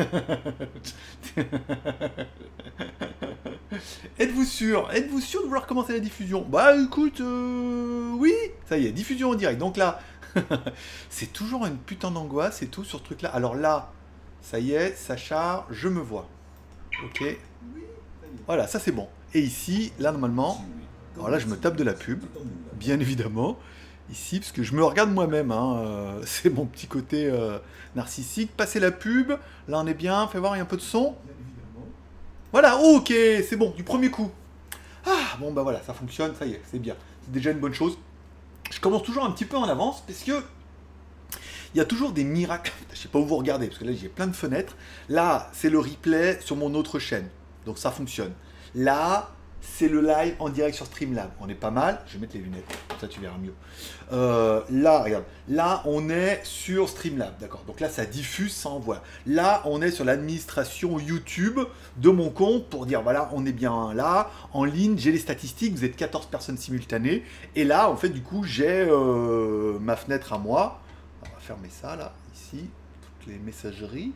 Êtes-vous sûr Êtes-vous sûr de vouloir commencer la diffusion? Bah écoute, euh, oui, ça y est, diffusion en direct. Donc là, c'est toujours une putain d'angoisse et tout sur ce truc-là. Alors là, ça y est, ça charge, je me vois. Ok. Voilà, ça c'est bon. Et ici, là normalement, alors là je me tape de la pub, bien évidemment. Ici, parce que je me regarde moi-même, hein, euh, c'est mon petit côté euh, narcissique. Passer la pub, là on est bien, fais voir, il y a un peu de son. Voilà, ok, c'est bon, du premier coup. Ah, bon bah voilà, ça fonctionne, ça y est, c'est bien. C'est déjà une bonne chose. Je commence toujours un petit peu en avance, parce que il y a toujours des miracles. Je sais pas où vous regardez, parce que là j'ai plein de fenêtres. Là, c'est le replay sur mon autre chaîne. Donc ça fonctionne. Là, c'est le live en direct sur Streamlab. On est pas mal. Je vais mettre les lunettes, ça tu verras mieux. Euh, là, regarde. Là, on est sur Streamlab, d'accord. Donc là, ça diffuse sans voix. Là, on est sur l'administration YouTube de mon compte pour dire voilà, on est bien là, en ligne. J'ai les statistiques. Vous êtes 14 personnes simultanées. Et là, en fait, du coup, j'ai euh, ma fenêtre à moi. On va fermer ça là, ici, toutes les messageries.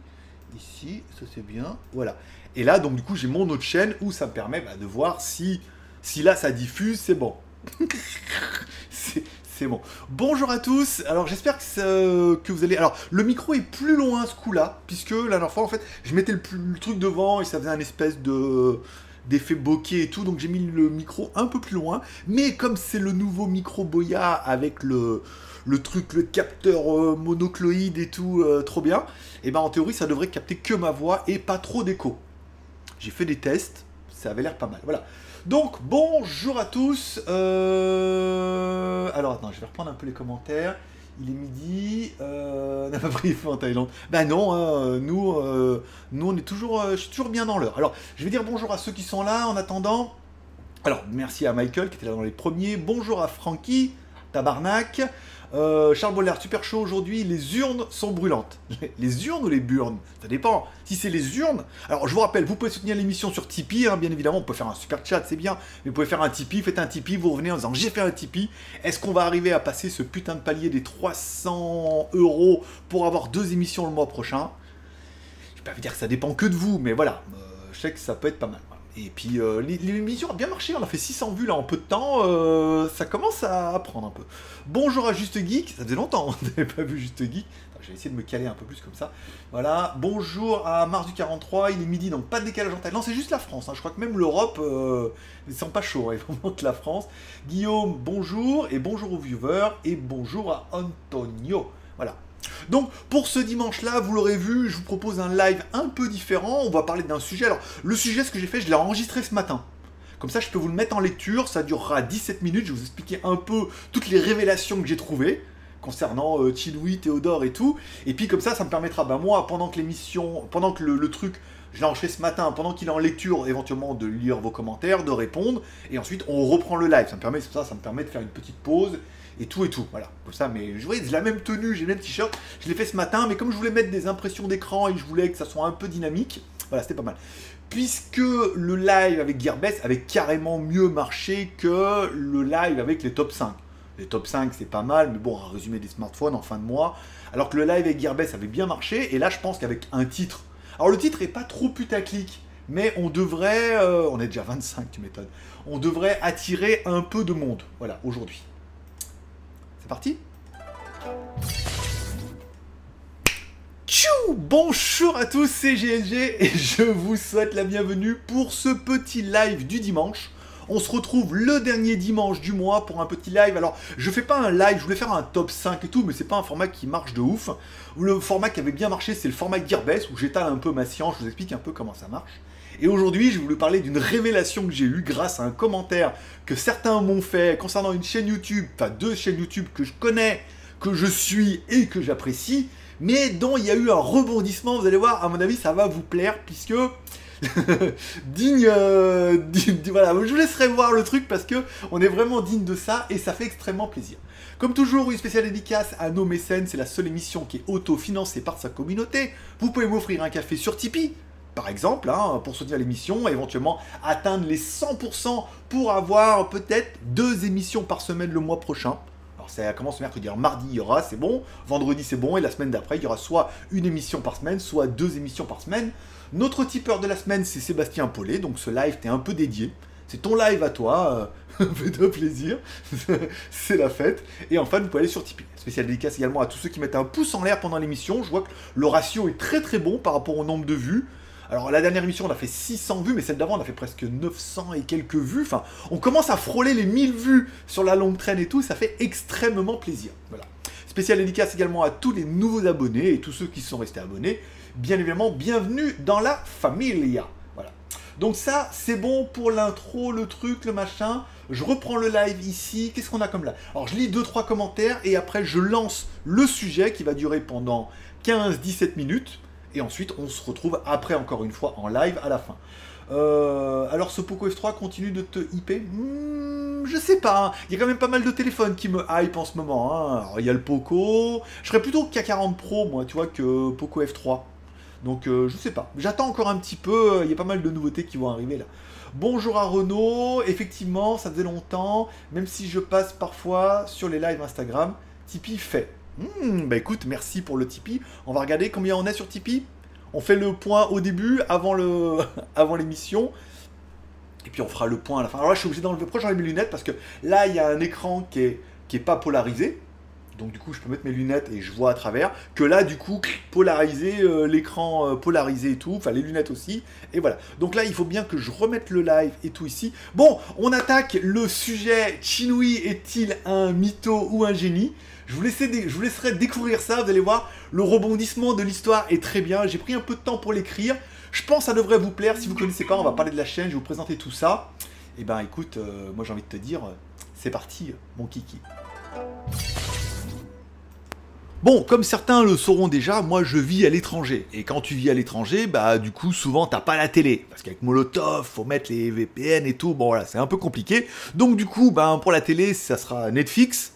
Ici, ça c'est bien. Voilà. Et là, donc du coup, j'ai mon autre chaîne où ça me permet bah, de voir si, si là ça diffuse, c'est bon. c'est bon. Bonjour à tous. Alors j'espère que, vous allez. Alors le micro est plus loin ce coup-là, puisque la dernière fois en fait, je mettais le, le, truc devant et ça faisait un espèce de d'effet bokeh et tout, donc j'ai mis le micro un peu plus loin. Mais comme c'est le nouveau micro Boya avec le le truc, le capteur euh, monocloïde et tout, euh, trop bien, et eh ben en théorie ça devrait capter que ma voix et pas trop d'écho. J'ai fait des tests, ça avait l'air pas mal. Voilà. Donc bonjour à tous. Euh, alors attends, je vais reprendre un peu les commentaires. Il est midi. Euh... On n'a pas pris feu en Thaïlande. Ben non, hein, nous, nous on est toujours, je suis toujours bien dans l'heure. Alors je vais dire bonjour à ceux qui sont là en attendant. Alors merci à Michael qui était là dans les premiers. Bonjour à Frankie, Tabarnak. Euh, Charles Bollard, super chaud aujourd'hui, les urnes sont brûlantes. Les urnes ou les burnes? Ça dépend. Si c'est les urnes, alors je vous rappelle, vous pouvez soutenir l'émission sur Tipeee, hein, bien évidemment, on peut faire un super chat, c'est bien, mais vous pouvez faire un Tipeee, faites un Tipeee, vous revenez en disant j'ai fait un Tipeee, est-ce qu'on va arriver à passer ce putain de palier des 300 euros pour avoir deux émissions le mois prochain? Je vais pas vous dire que ça dépend que de vous, mais voilà, euh, je sais que ça peut être pas mal. Et puis euh, l'émission a bien marché, on a fait 600 vues là en peu de temps, euh, ça commence à prendre un peu. Bonjour à Juste Geek, ça faisait longtemps on n'avait pas vu Juste Geek, je vais essayer de me caler un peu plus comme ça. Voilà, bonjour à Mars du 43, il est midi donc pas de décalage en Thaïlande, c'est juste la France, hein. je crois que même l'Europe, euh, ils sont pas chauds, hein. il faut que la France. Guillaume, bonjour, et bonjour aux viewers, et bonjour à Antonio. Voilà, donc pour ce dimanche-là, vous l'aurez vu, je vous propose un live un peu différent. On va parler d'un sujet. Alors le sujet, ce que j'ai fait, je l'ai enregistré ce matin. Comme ça, je peux vous le mettre en lecture. Ça durera 17 minutes. Je vais vous expliquer un peu toutes les révélations que j'ai trouvées concernant euh, Théodore et tout. Et puis comme ça, ça me permettra, bah, moi, pendant que l'émission, pendant que le, truc, je l'ai enregistré ce matin, pendant qu'il est en lecture, éventuellement de lire vos commentaires, de répondre, et ensuite on reprend le live. Ça me permet, ça, ça me permet de faire une petite pause et tout et tout. Voilà, comme ça, mais je voyais la même tenue, j'ai le même t-shirt, je l'ai fait ce matin, mais comme je voulais mettre des impressions d'écran et je voulais que ça soit un peu dynamique, voilà, c'était pas mal. Puisque le live avec Gearbest avait carrément mieux marché que le live avec les top 5. Les top 5, c'est pas mal, mais bon, à résumer des smartphones en fin de mois. Alors que le live avec Gearbest avait bien marché, et là, je pense qu'avec un titre. Alors, le titre est pas trop putaclic, mais on devrait. Euh, on est déjà 25, tu m'étonnes. On devrait attirer un peu de monde, voilà, aujourd'hui. C'est parti Tchou Bonjour à tous, c'est GLG et je vous souhaite la bienvenue pour ce petit live du dimanche. On se retrouve le dernier dimanche du mois pour un petit live. Alors, je fais pas un live, je voulais faire un top 5 et tout, mais c'est pas un format qui marche de ouf. Le format qui avait bien marché, c'est le format Gearbest où j'étale un peu ma science, je vous explique un peu comment ça marche. Et aujourd'hui, je vais vous parler d'une révélation que j'ai eue grâce à un commentaire que certains m'ont fait concernant une chaîne YouTube, enfin deux chaînes YouTube que je connais, que je suis et que j'apprécie, mais dont il y a eu un rebondissement. Vous allez voir, à mon avis, ça va vous plaire puisque digne, euh, digne, voilà, je vous laisserai voir le truc parce que on est vraiment digne de ça et ça fait extrêmement plaisir. Comme toujours, une spéciale dédicace à nos mécènes, c'est la seule émission qui est auto-financée par sa communauté. Vous pouvez m'offrir un café sur Tipeee, par exemple, hein, pour soutenir l'émission, éventuellement atteindre les 100% pour avoir peut-être deux émissions par semaine le mois prochain. Alors ça commence mercredi. Alors mardi, il y aura, c'est bon. Vendredi, c'est bon. Et la semaine d'après, il y aura soit une émission par semaine, soit deux émissions par semaine. Notre tipeur de la semaine, c'est Sébastien Paulet. Donc ce live t'es un peu dédié. C'est ton live à toi. Euh, Fais-toi plaisir. c'est la fête. Et enfin, vous pouvez aller sur Tipeee. Spécial dédicace également à tous ceux qui mettent un pouce en l'air pendant l'émission. Je vois que le ratio est très très bon par rapport au nombre de vues. Alors la dernière émission on a fait 600 vues, mais celle d'avant on a fait presque 900 et quelques vues. Enfin, on commence à frôler les 1000 vues sur la longue traîne et tout, ça fait extrêmement plaisir. Voilà. Spécial dédicace également à tous les nouveaux abonnés et tous ceux qui sont restés abonnés. Bien évidemment, bienvenue dans la familia. Voilà. Donc ça, c'est bon pour l'intro, le truc, le machin. Je reprends le live ici. Qu'est-ce qu'on a comme là Alors je lis 2-3 commentaires et après je lance le sujet qui va durer pendant 15-17 minutes. Et ensuite, on se retrouve après, encore une fois, en live à la fin. Euh, alors, ce Poco F3 continue de te hyper hmm, Je sais pas. Hein. Il y a quand même pas mal de téléphones qui me hype en ce moment. Hein. Il y a le Poco. Je serais plutôt K40 Pro, moi, tu vois, que Poco F3. Donc, euh, je sais pas. J'attends encore un petit peu. Il y a pas mal de nouveautés qui vont arriver là. Bonjour à Renault. Effectivement, ça faisait longtemps. Même si je passe parfois sur les lives Instagram, Tipeee fait. Hmm, bah écoute, merci pour le Tipeee. On va regarder combien on est sur Tipeee. On fait le point au début, avant le, avant l'émission. Et puis on fera le point à la fin. Alors là, je suis obligé d'enlever. Pourquoi j'enlève mes lunettes? Parce que là, il y a un écran qui est, qui est pas polarisé. Donc du coup, je peux mettre mes lunettes et je vois à travers. Que là, du coup, polarisé, euh, l'écran euh, polarisé et tout. Enfin, les lunettes aussi. Et voilà. Donc là, il faut bien que je remette le live et tout ici. Bon, on attaque le sujet. Chinui est-il un mytho ou un génie? Je vous, laisserai découvrir ça, vous allez voir, le rebondissement de l'histoire est très bien, j'ai pris un peu de temps pour l'écrire, je pense que ça devrait vous plaire, si vous ne connaissez pas, on va parler de la chaîne, je vais vous présenter tout ça. Et eh ben écoute, euh, moi j'ai envie de te dire, c'est parti mon kiki. Bon, comme certains le sauront déjà, moi je vis à l'étranger. Et quand tu vis à l'étranger, bah du coup souvent t'as pas la télé. Parce qu'avec Molotov, faut mettre les VPN et tout, bon voilà, c'est un peu compliqué. Donc du coup, bah, pour la télé, ça sera Netflix,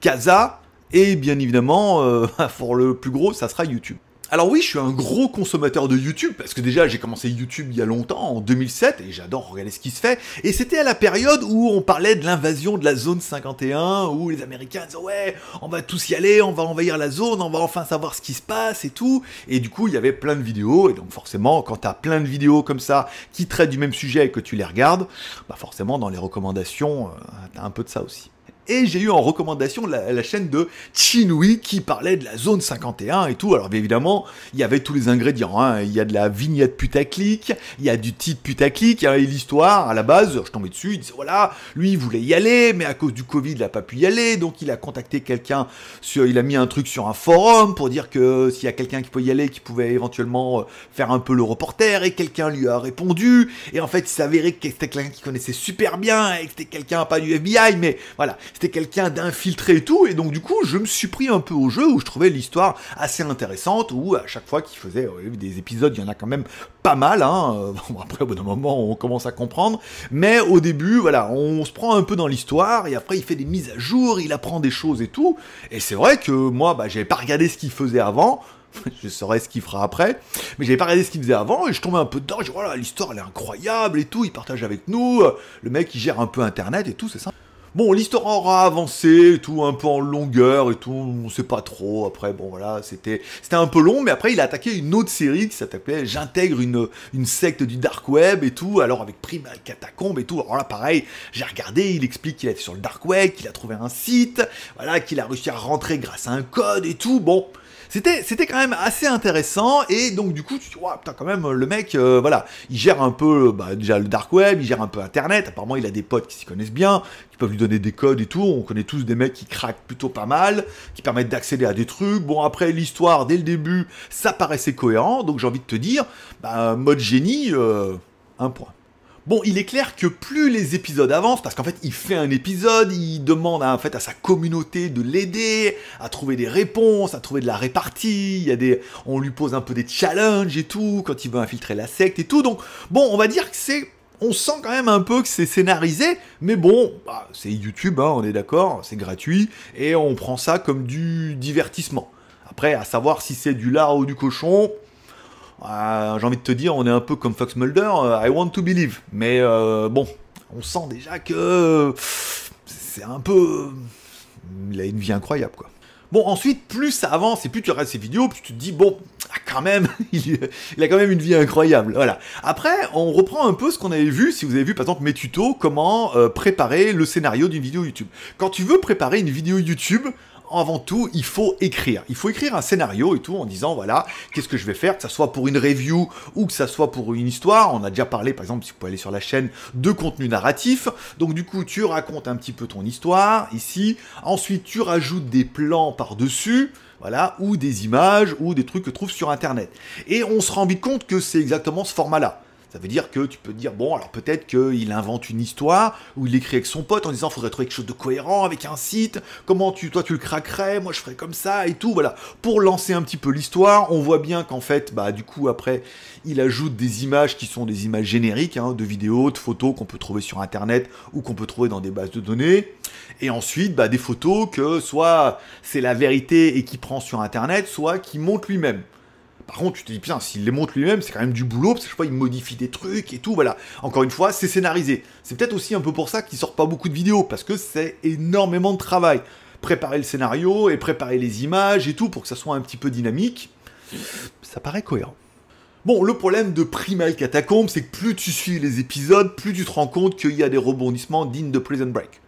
Casa, et bien évidemment, euh, pour le plus gros, ça sera YouTube. Alors oui, je suis un gros consommateur de YouTube, parce que déjà j'ai commencé YouTube il y a longtemps, en 2007, et j'adore regarder ce qui se fait. Et c'était à la période où on parlait de l'invasion de la zone 51, où les Américains disaient ouais, on va tous y aller, on va envahir la zone, on va enfin savoir ce qui se passe et tout. Et du coup, il y avait plein de vidéos, et donc forcément, quand t'as plein de vidéos comme ça, qui traitent du même sujet et que tu les regardes, bah forcément dans les recommandations, euh, t'as un peu de ça aussi et j'ai eu en recommandation la, chaîne de Chinui qui parlait de la zone 51 et tout. Alors évidemment, il y avait tous les ingrédients. Hein. Il y a de la vignette putaclic, il y a du titre putaclic, et l'histoire, à la base, je tombais dessus, il disait voilà, lui il voulait y aller, mais à cause du Covid, il n'a pas pu y aller, donc il a contacté quelqu'un, sur, il a mis un truc sur un forum pour dire que s'il y a quelqu'un qui peut y aller, qui pouvait éventuellement euh, faire un peu le reporter, et quelqu'un lui a répondu, et en fait il s'avérait que c'était quelqu'un qui connaissait super bien, et que c'était quelqu'un pas du FBI, mais voilà, c'était quelqu'un d'infiltré et tout, et donc du coup, je me suis pris un peu au jeu où je trouvais l'histoire assez intéressante, où à chaque fois qu'il faisait des épisodes, il y en a quand même pas mal, hein. Après, au bout d'un moment, on commence à comprendre, mais au début, voilà, on se prend un peu dans l'histoire, et après, il fait des mises à jour, il apprend des choses et tout, et c'est vrai que moi, bah, j'avais pas regardé ce qu'il faisait avant, je saurais ce qu'il fera après, mais j'avais pas regardé ce qu'il faisait avant, et je tombais un peu dedans, je dis, voilà, l'histoire, elle est incroyable et tout, il partage avec nous, le mec, il gère un peu Internet et tout, c'est ça. Bon, l'histoire aura avancé, tout un peu en longueur et tout, on sait pas trop. Après, bon voilà, c'était un peu long, mais après il a attaqué une autre série qui s'appelait J'intègre une, secte du dark web et tout, alors avec Primal Catacombe et tout. Alors là, pareil, j'ai regardé, il explique qu'il est sur le dark web, qu'il a trouvé un site, voilà, qu'il a réussi à rentrer grâce à un code et tout. Bon, c'était, c'était quand même assez intéressant, et donc du coup, tu te dis, putain, quand même, le mec, euh, voilà, il gère un peu, bah, déjà le dark web, il gère un peu Internet, apparemment il a des potes qui s'y connaissent bien, qui peuvent lui donner des codes et tout, on connaît tous des mecs qui craquent plutôt pas mal, qui permettent d'accéder à des trucs, bon après l'histoire, dès le début, ça paraissait cohérent, donc j'ai envie de te dire, bah, mode génie, euh, un point. Bon, il est clair que plus les épisodes avancent, parce qu'en fait, il fait un épisode, il demande à, en fait, à sa communauté de l'aider, à trouver des réponses, à trouver de la répartie, il y a des, on lui pose un peu des challenges et tout, quand il veut infiltrer la secte et tout. Donc, bon, on va dire que c'est on sent quand même un peu que c'est scénarisé, mais bon, bah, c'est YouTube, hein, on est d'accord, c'est gratuit, et on prend ça comme du divertissement. Après, à savoir si c'est du lard ou du cochon, euh, j'ai envie de te dire, on est un peu comme Fox Mulder, euh, I want to believe. Mais euh, bon, on sent déjà que c'est un peu. il a une vie incroyable, quoi. Bon, ensuite, plus ça avance et plus tu regardes ces vidéos, plus tu te dis, bon, ah, quand même, il, a quand même une vie incroyable. Voilà. Après, on reprend un peu ce qu'on avait vu, si vous avez vu par exemple mes tutos, comment euh, préparer le scénario d'une vidéo YouTube. Quand tu veux préparer une vidéo YouTube, avant tout, il faut écrire. Il faut écrire un scénario et tout en disant voilà, qu'est-ce que je vais faire, que ça soit pour une review ou que ça soit pour une histoire. On a déjà parlé, par exemple, si vous pouvez aller sur la chaîne, de contenu narratif. Donc du coup, tu racontes un petit peu ton histoire ici. Ensuite, tu rajoutes des plans par-dessus voilà, ou des images, ou des trucs que tu trouves sur Internet. Et on se rend vite compte que c'est exactement ce format-là. Ça veut dire que tu peux dire, bon, alors peut-être qu'il invente une histoire, ou il écrit avec son pote en disant, faudrait trouver quelque chose de cohérent avec un site, comment tu, toi tu le craquerais, moi je ferais comme ça, et tout, voilà. Pour lancer un petit peu l'histoire, on voit bien qu'en fait, bah du coup après, il ajoute des images qui sont des images génériques, hein, de vidéos, de photos qu'on peut trouver sur internet, ou qu'on peut trouver dans des bases de données. Et ensuite, bah, des photos que soit c'est la vérité et qui prend sur internet, soit qui monte lui-même. Par contre, tu te dis, putain, s'il les montre lui-même, c'est quand même du boulot, parce que je sais pas, il modifie des trucs et tout, voilà. Encore une fois, c'est scénarisé. C'est peut-être aussi un peu pour ça qu'il sort pas beaucoup de vidéos, parce que c'est énormément de travail. Préparer le scénario et préparer les images et tout, pour que ça soit un petit peu dynamique, ça paraît cohérent. Bon, le problème de Primal Catacomb, c'est que plus tu suis les épisodes, plus tu te rends compte qu'il y a des rebondissements dignes de Prison Break.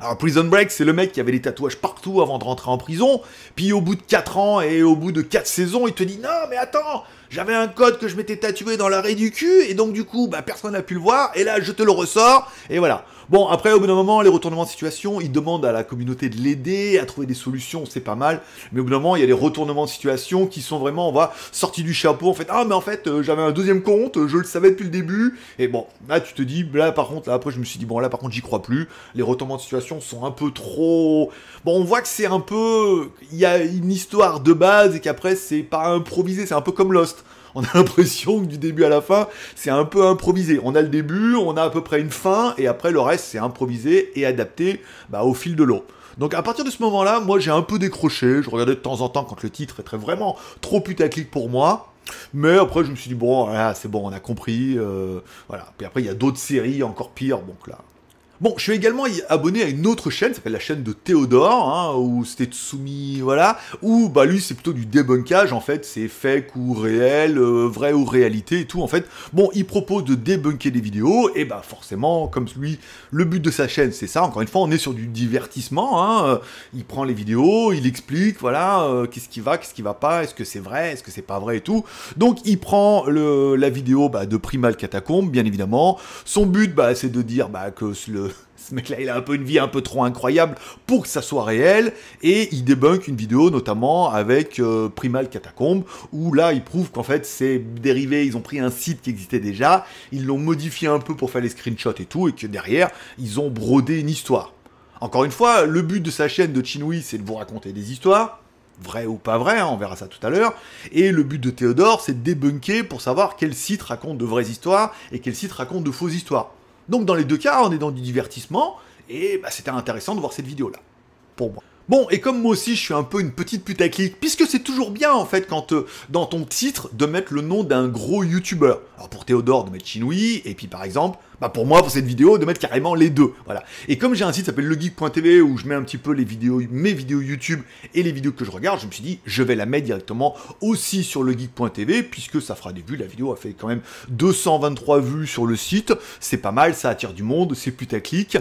Alors Prison Break, c'est le mec qui avait des tatouages partout avant de rentrer en prison, puis au bout de 4 ans et au bout de 4 saisons, il te dit non mais attends, j'avais un code que je m'étais tatoué dans l'arrêt du cul, et donc du coup, bah, personne n'a pu le voir, et là je te le ressors, et voilà. Bon, après, au bout d'un moment, les retournements de situation, ils demandent à la communauté de l'aider, à trouver des solutions, c'est pas mal. Mais au bout d'un moment, il y a des retournements de situation qui sont vraiment, on va, sortis du chapeau, en fait, ah, mais en fait, euh, j'avais un deuxième compte, je le savais depuis le début. Et bon, là, tu te dis, là, par contre, là, après, je me suis dit, bon, là, par contre, j'y crois plus. Les retournements de situation sont un peu trop. Bon, on voit que c'est un peu. Il y a une histoire de base et qu'après, c'est pas improvisé, c'est un peu comme Lost on a l'impression que du début à la fin, c'est un peu improvisé. On a le début, on a à peu près une fin, et après le reste, c'est improvisé et adapté bah, au fil de l'eau. Donc à partir de ce moment-là, moi j'ai un peu décroché, je regardais de temps en temps quand le titre très vraiment trop putaclic pour moi. Mais après je me suis dit bon, c'est bon, on a compris. Euh, voilà. Puis après il y a d'autres séries encore pires, donc là, Bon, je suis également abonné à une autre chaîne, ça s'appelle la chaîne de Théodore, hein, où c'était soumis, voilà, où bah lui c'est plutôt du débunkage en fait, c'est fake ou réel, euh, vrai ou réalité et tout en fait. Bon, il propose de débunker des vidéos, et bah forcément, comme lui, le but de sa chaîne c'est ça, encore une fois, on est sur du divertissement, hein, euh, il prend les vidéos, il explique, voilà, euh, qu'est-ce qui va, qu'est-ce qui va pas, est-ce que c'est vrai, est-ce que c'est pas vrai et tout. Donc il prend le, la vidéo bah, de Primal Catacombe, bien évidemment. Son but bah, c'est de dire bah, que le ce mec-là, il a un peu une vie un peu trop incroyable pour que ça soit réel, et il débunk une vidéo notamment avec euh, Primal Catacombe, où là, il prouve qu'en fait, c'est dérivé, ils ont pris un site qui existait déjà, ils l'ont modifié un peu pour faire les screenshots et tout, et que derrière, ils ont brodé une histoire. Encore une fois, le but de sa chaîne de Chinui, c'est de vous raconter des histoires, vraies ou pas vraies, hein, on verra ça tout à l'heure, et le but de Théodore, c'est de débunker pour savoir quel site raconte de vraies histoires et quel site raconte de fausses histoires. Donc dans les deux cas, on est dans du divertissement, et bah, c'était intéressant de voir cette vidéo-là, pour moi. Bon, et comme moi aussi je suis un peu une petite putaclic, puisque c'est toujours bien en fait quand euh, dans ton titre de mettre le nom d'un gros youtubeur. Alors pour Théodore de mettre Chinoui, et puis par exemple, bah pour moi pour cette vidéo de mettre carrément les deux. Voilà. Et comme j'ai un site qui s'appelle legeek.tv où je mets un petit peu les vidéos, mes vidéos YouTube et les vidéos que je regarde, je me suis dit je vais la mettre directement aussi sur legeek.tv puisque ça fera des vues. La vidéo a fait quand même 223 vues sur le site, c'est pas mal, ça attire du monde, c'est putaclic.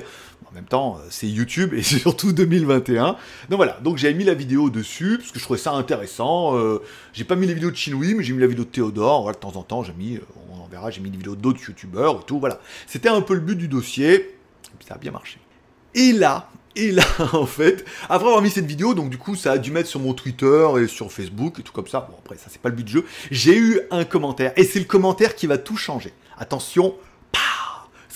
En même temps, euh, c'est YouTube et c'est surtout 2021. Donc voilà, donc j'ai mis la vidéo dessus parce que je trouvais ça intéressant. Euh, j'ai pas mis les vidéos de Chinoui, mais j'ai mis la vidéo de Théodore. De temps en temps, j'ai mis, euh, on en verra, j'ai mis des vidéos d'autres youtubeurs et tout. Voilà, c'était un peu le but du dossier. ça a bien marché. Et là, et là, en fait, après avoir mis cette vidéo, donc du coup, ça a dû mettre sur mon Twitter et sur Facebook et tout comme ça. Bon, après, ça, c'est pas le but du jeu. J'ai eu un commentaire. Et c'est le commentaire qui va tout changer. Attention,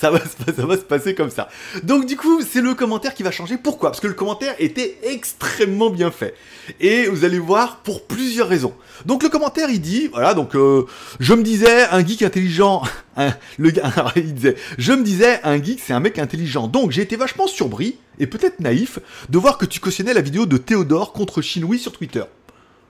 ça va, se passer comme ça. Donc du coup, c'est le commentaire qui va changer. Pourquoi? Parce que le commentaire était extrêmement bien fait. Et vous allez voir pour plusieurs raisons. Donc le commentaire, il dit, voilà, donc euh, je me disais, un geek intelligent, le gars, il disait, je me disais, un geek, c'est un mec intelligent. Donc j'ai été vachement surpris, et peut-être naïf, de voir que tu cautionnais la vidéo de Théodore contre Chinoui sur Twitter.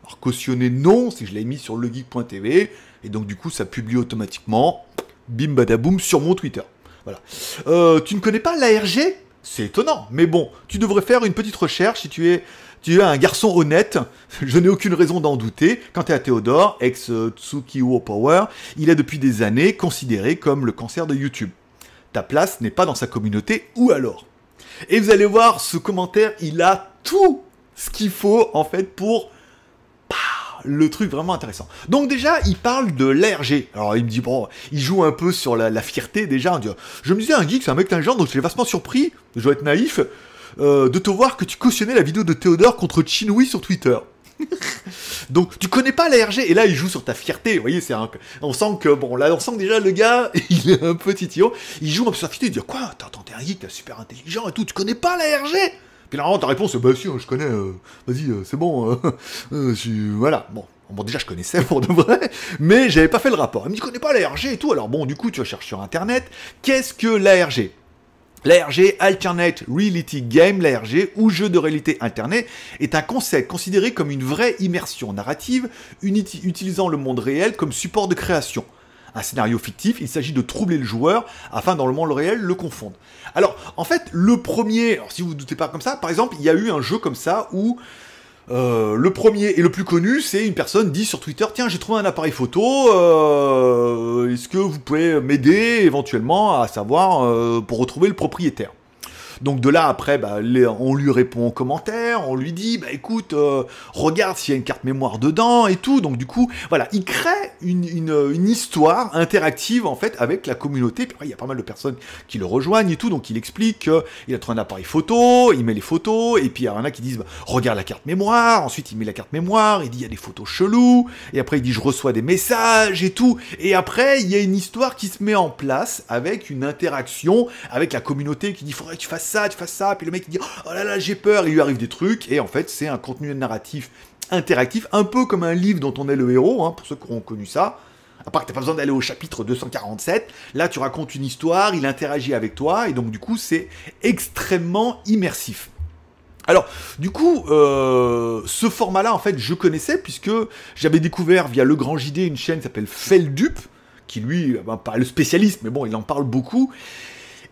Alors cautionner non, si je l'ai mis sur legeek.tv, et donc du coup ça publie automatiquement, bim badaboum, sur mon Twitter. Voilà. Euh, tu ne connais pas l'ARG C'est étonnant, mais bon, tu devrais faire une petite recherche si tu es, tu es un garçon honnête. Je n'ai aucune raison d'en douter. Quant à Théodore, ex Tsukiwo Power, il est depuis des années considéré comme le cancer de YouTube. Ta place n'est pas dans sa communauté, ou alors? Et vous allez voir, ce commentaire, il a tout ce qu'il faut en fait pour le truc vraiment intéressant. Donc déjà, il parle de l'ARG. Alors il me dit, bon, il joue un peu sur la, fierté déjà. Je me disais, un geek, c'est un mec intelligent, donc j'étais vastement surpris, je dois être naïf, euh, de te voir que tu cautionnais la vidéo de Théodore contre Chinoui sur Twitter. Donc tu connais pas l'ARG et là il joue sur ta fierté, vous voyez, c'est un... on sent que bon là on sent que déjà le gars il est un peu titillon, il joue un peu sur sa fierté, il dit quoi, t'es un geek, t'es super intelligent et tout, tu connais pas l'ARG puis là, ta réponse, bah si, je connais, euh, vas-y, euh, c'est bon, euh, voilà, bon. Bon, déjà, je connaissais pour de vrai, mais j'avais pas fait le rapport. Il me dit, je connais pas l'ARG et tout? Alors, bon, du coup, tu vas chercher sur Internet. Qu'est-ce que l'ARG L'ARG, Alternate Reality Game, l'ARG, ou jeu de réalité alternée, est un concept considéré comme une vraie immersion narrative, utilisant le monde réel comme support de création un scénario fictif, il s'agit de troubler le joueur afin dans le monde réel le confondre. Alors en fait le premier, si vous ne doutez pas comme ça, par exemple il y a eu un jeu comme ça où euh, le premier et le plus connu, c'est une personne dit sur Twitter Tiens, j'ai trouvé un appareil photo, euh, est-ce que vous pouvez m'aider éventuellement à savoir euh, pour retrouver le propriétaire? Donc de là, après, bah, on lui répond aux commentaires, on lui dit, bah écoute, euh, regarde s'il y a une carte mémoire dedans et tout. Donc du coup, voilà, il crée une, histoire interactive en fait avec la communauté. Il y a pas mal de personnes qui le rejoignent et tout. Donc il explique qu'il a trouvé un appareil photo, il met les photos, et puis il y en a qui disent, bah, regarde la carte mémoire. Ensuite, il met la carte mémoire, il dit, il y a des photos cheloues. Et après, il dit, je reçois des messages et tout. Et après, il y a une histoire qui se met en place avec une interaction avec la communauté qui dit, faudrait que tu fasses tu fasses ça, puis le mec il dit oh là là j'ai peur, il lui arrive des trucs, et en fait c'est un contenu narratif interactif, un peu comme un livre dont on est le héros, hein, pour ceux qui ont connu ça. À part que t'as pas besoin d'aller au chapitre 247, là tu racontes une histoire, il interagit avec toi, et donc du coup c'est extrêmement immersif. Alors, du coup, euh, ce format-là, en fait, je connaissais puisque j'avais découvert via Le Grand JD une chaîne qui s'appelle Feldup, qui lui, ben, pas le spécialiste, mais bon, il en parle beaucoup.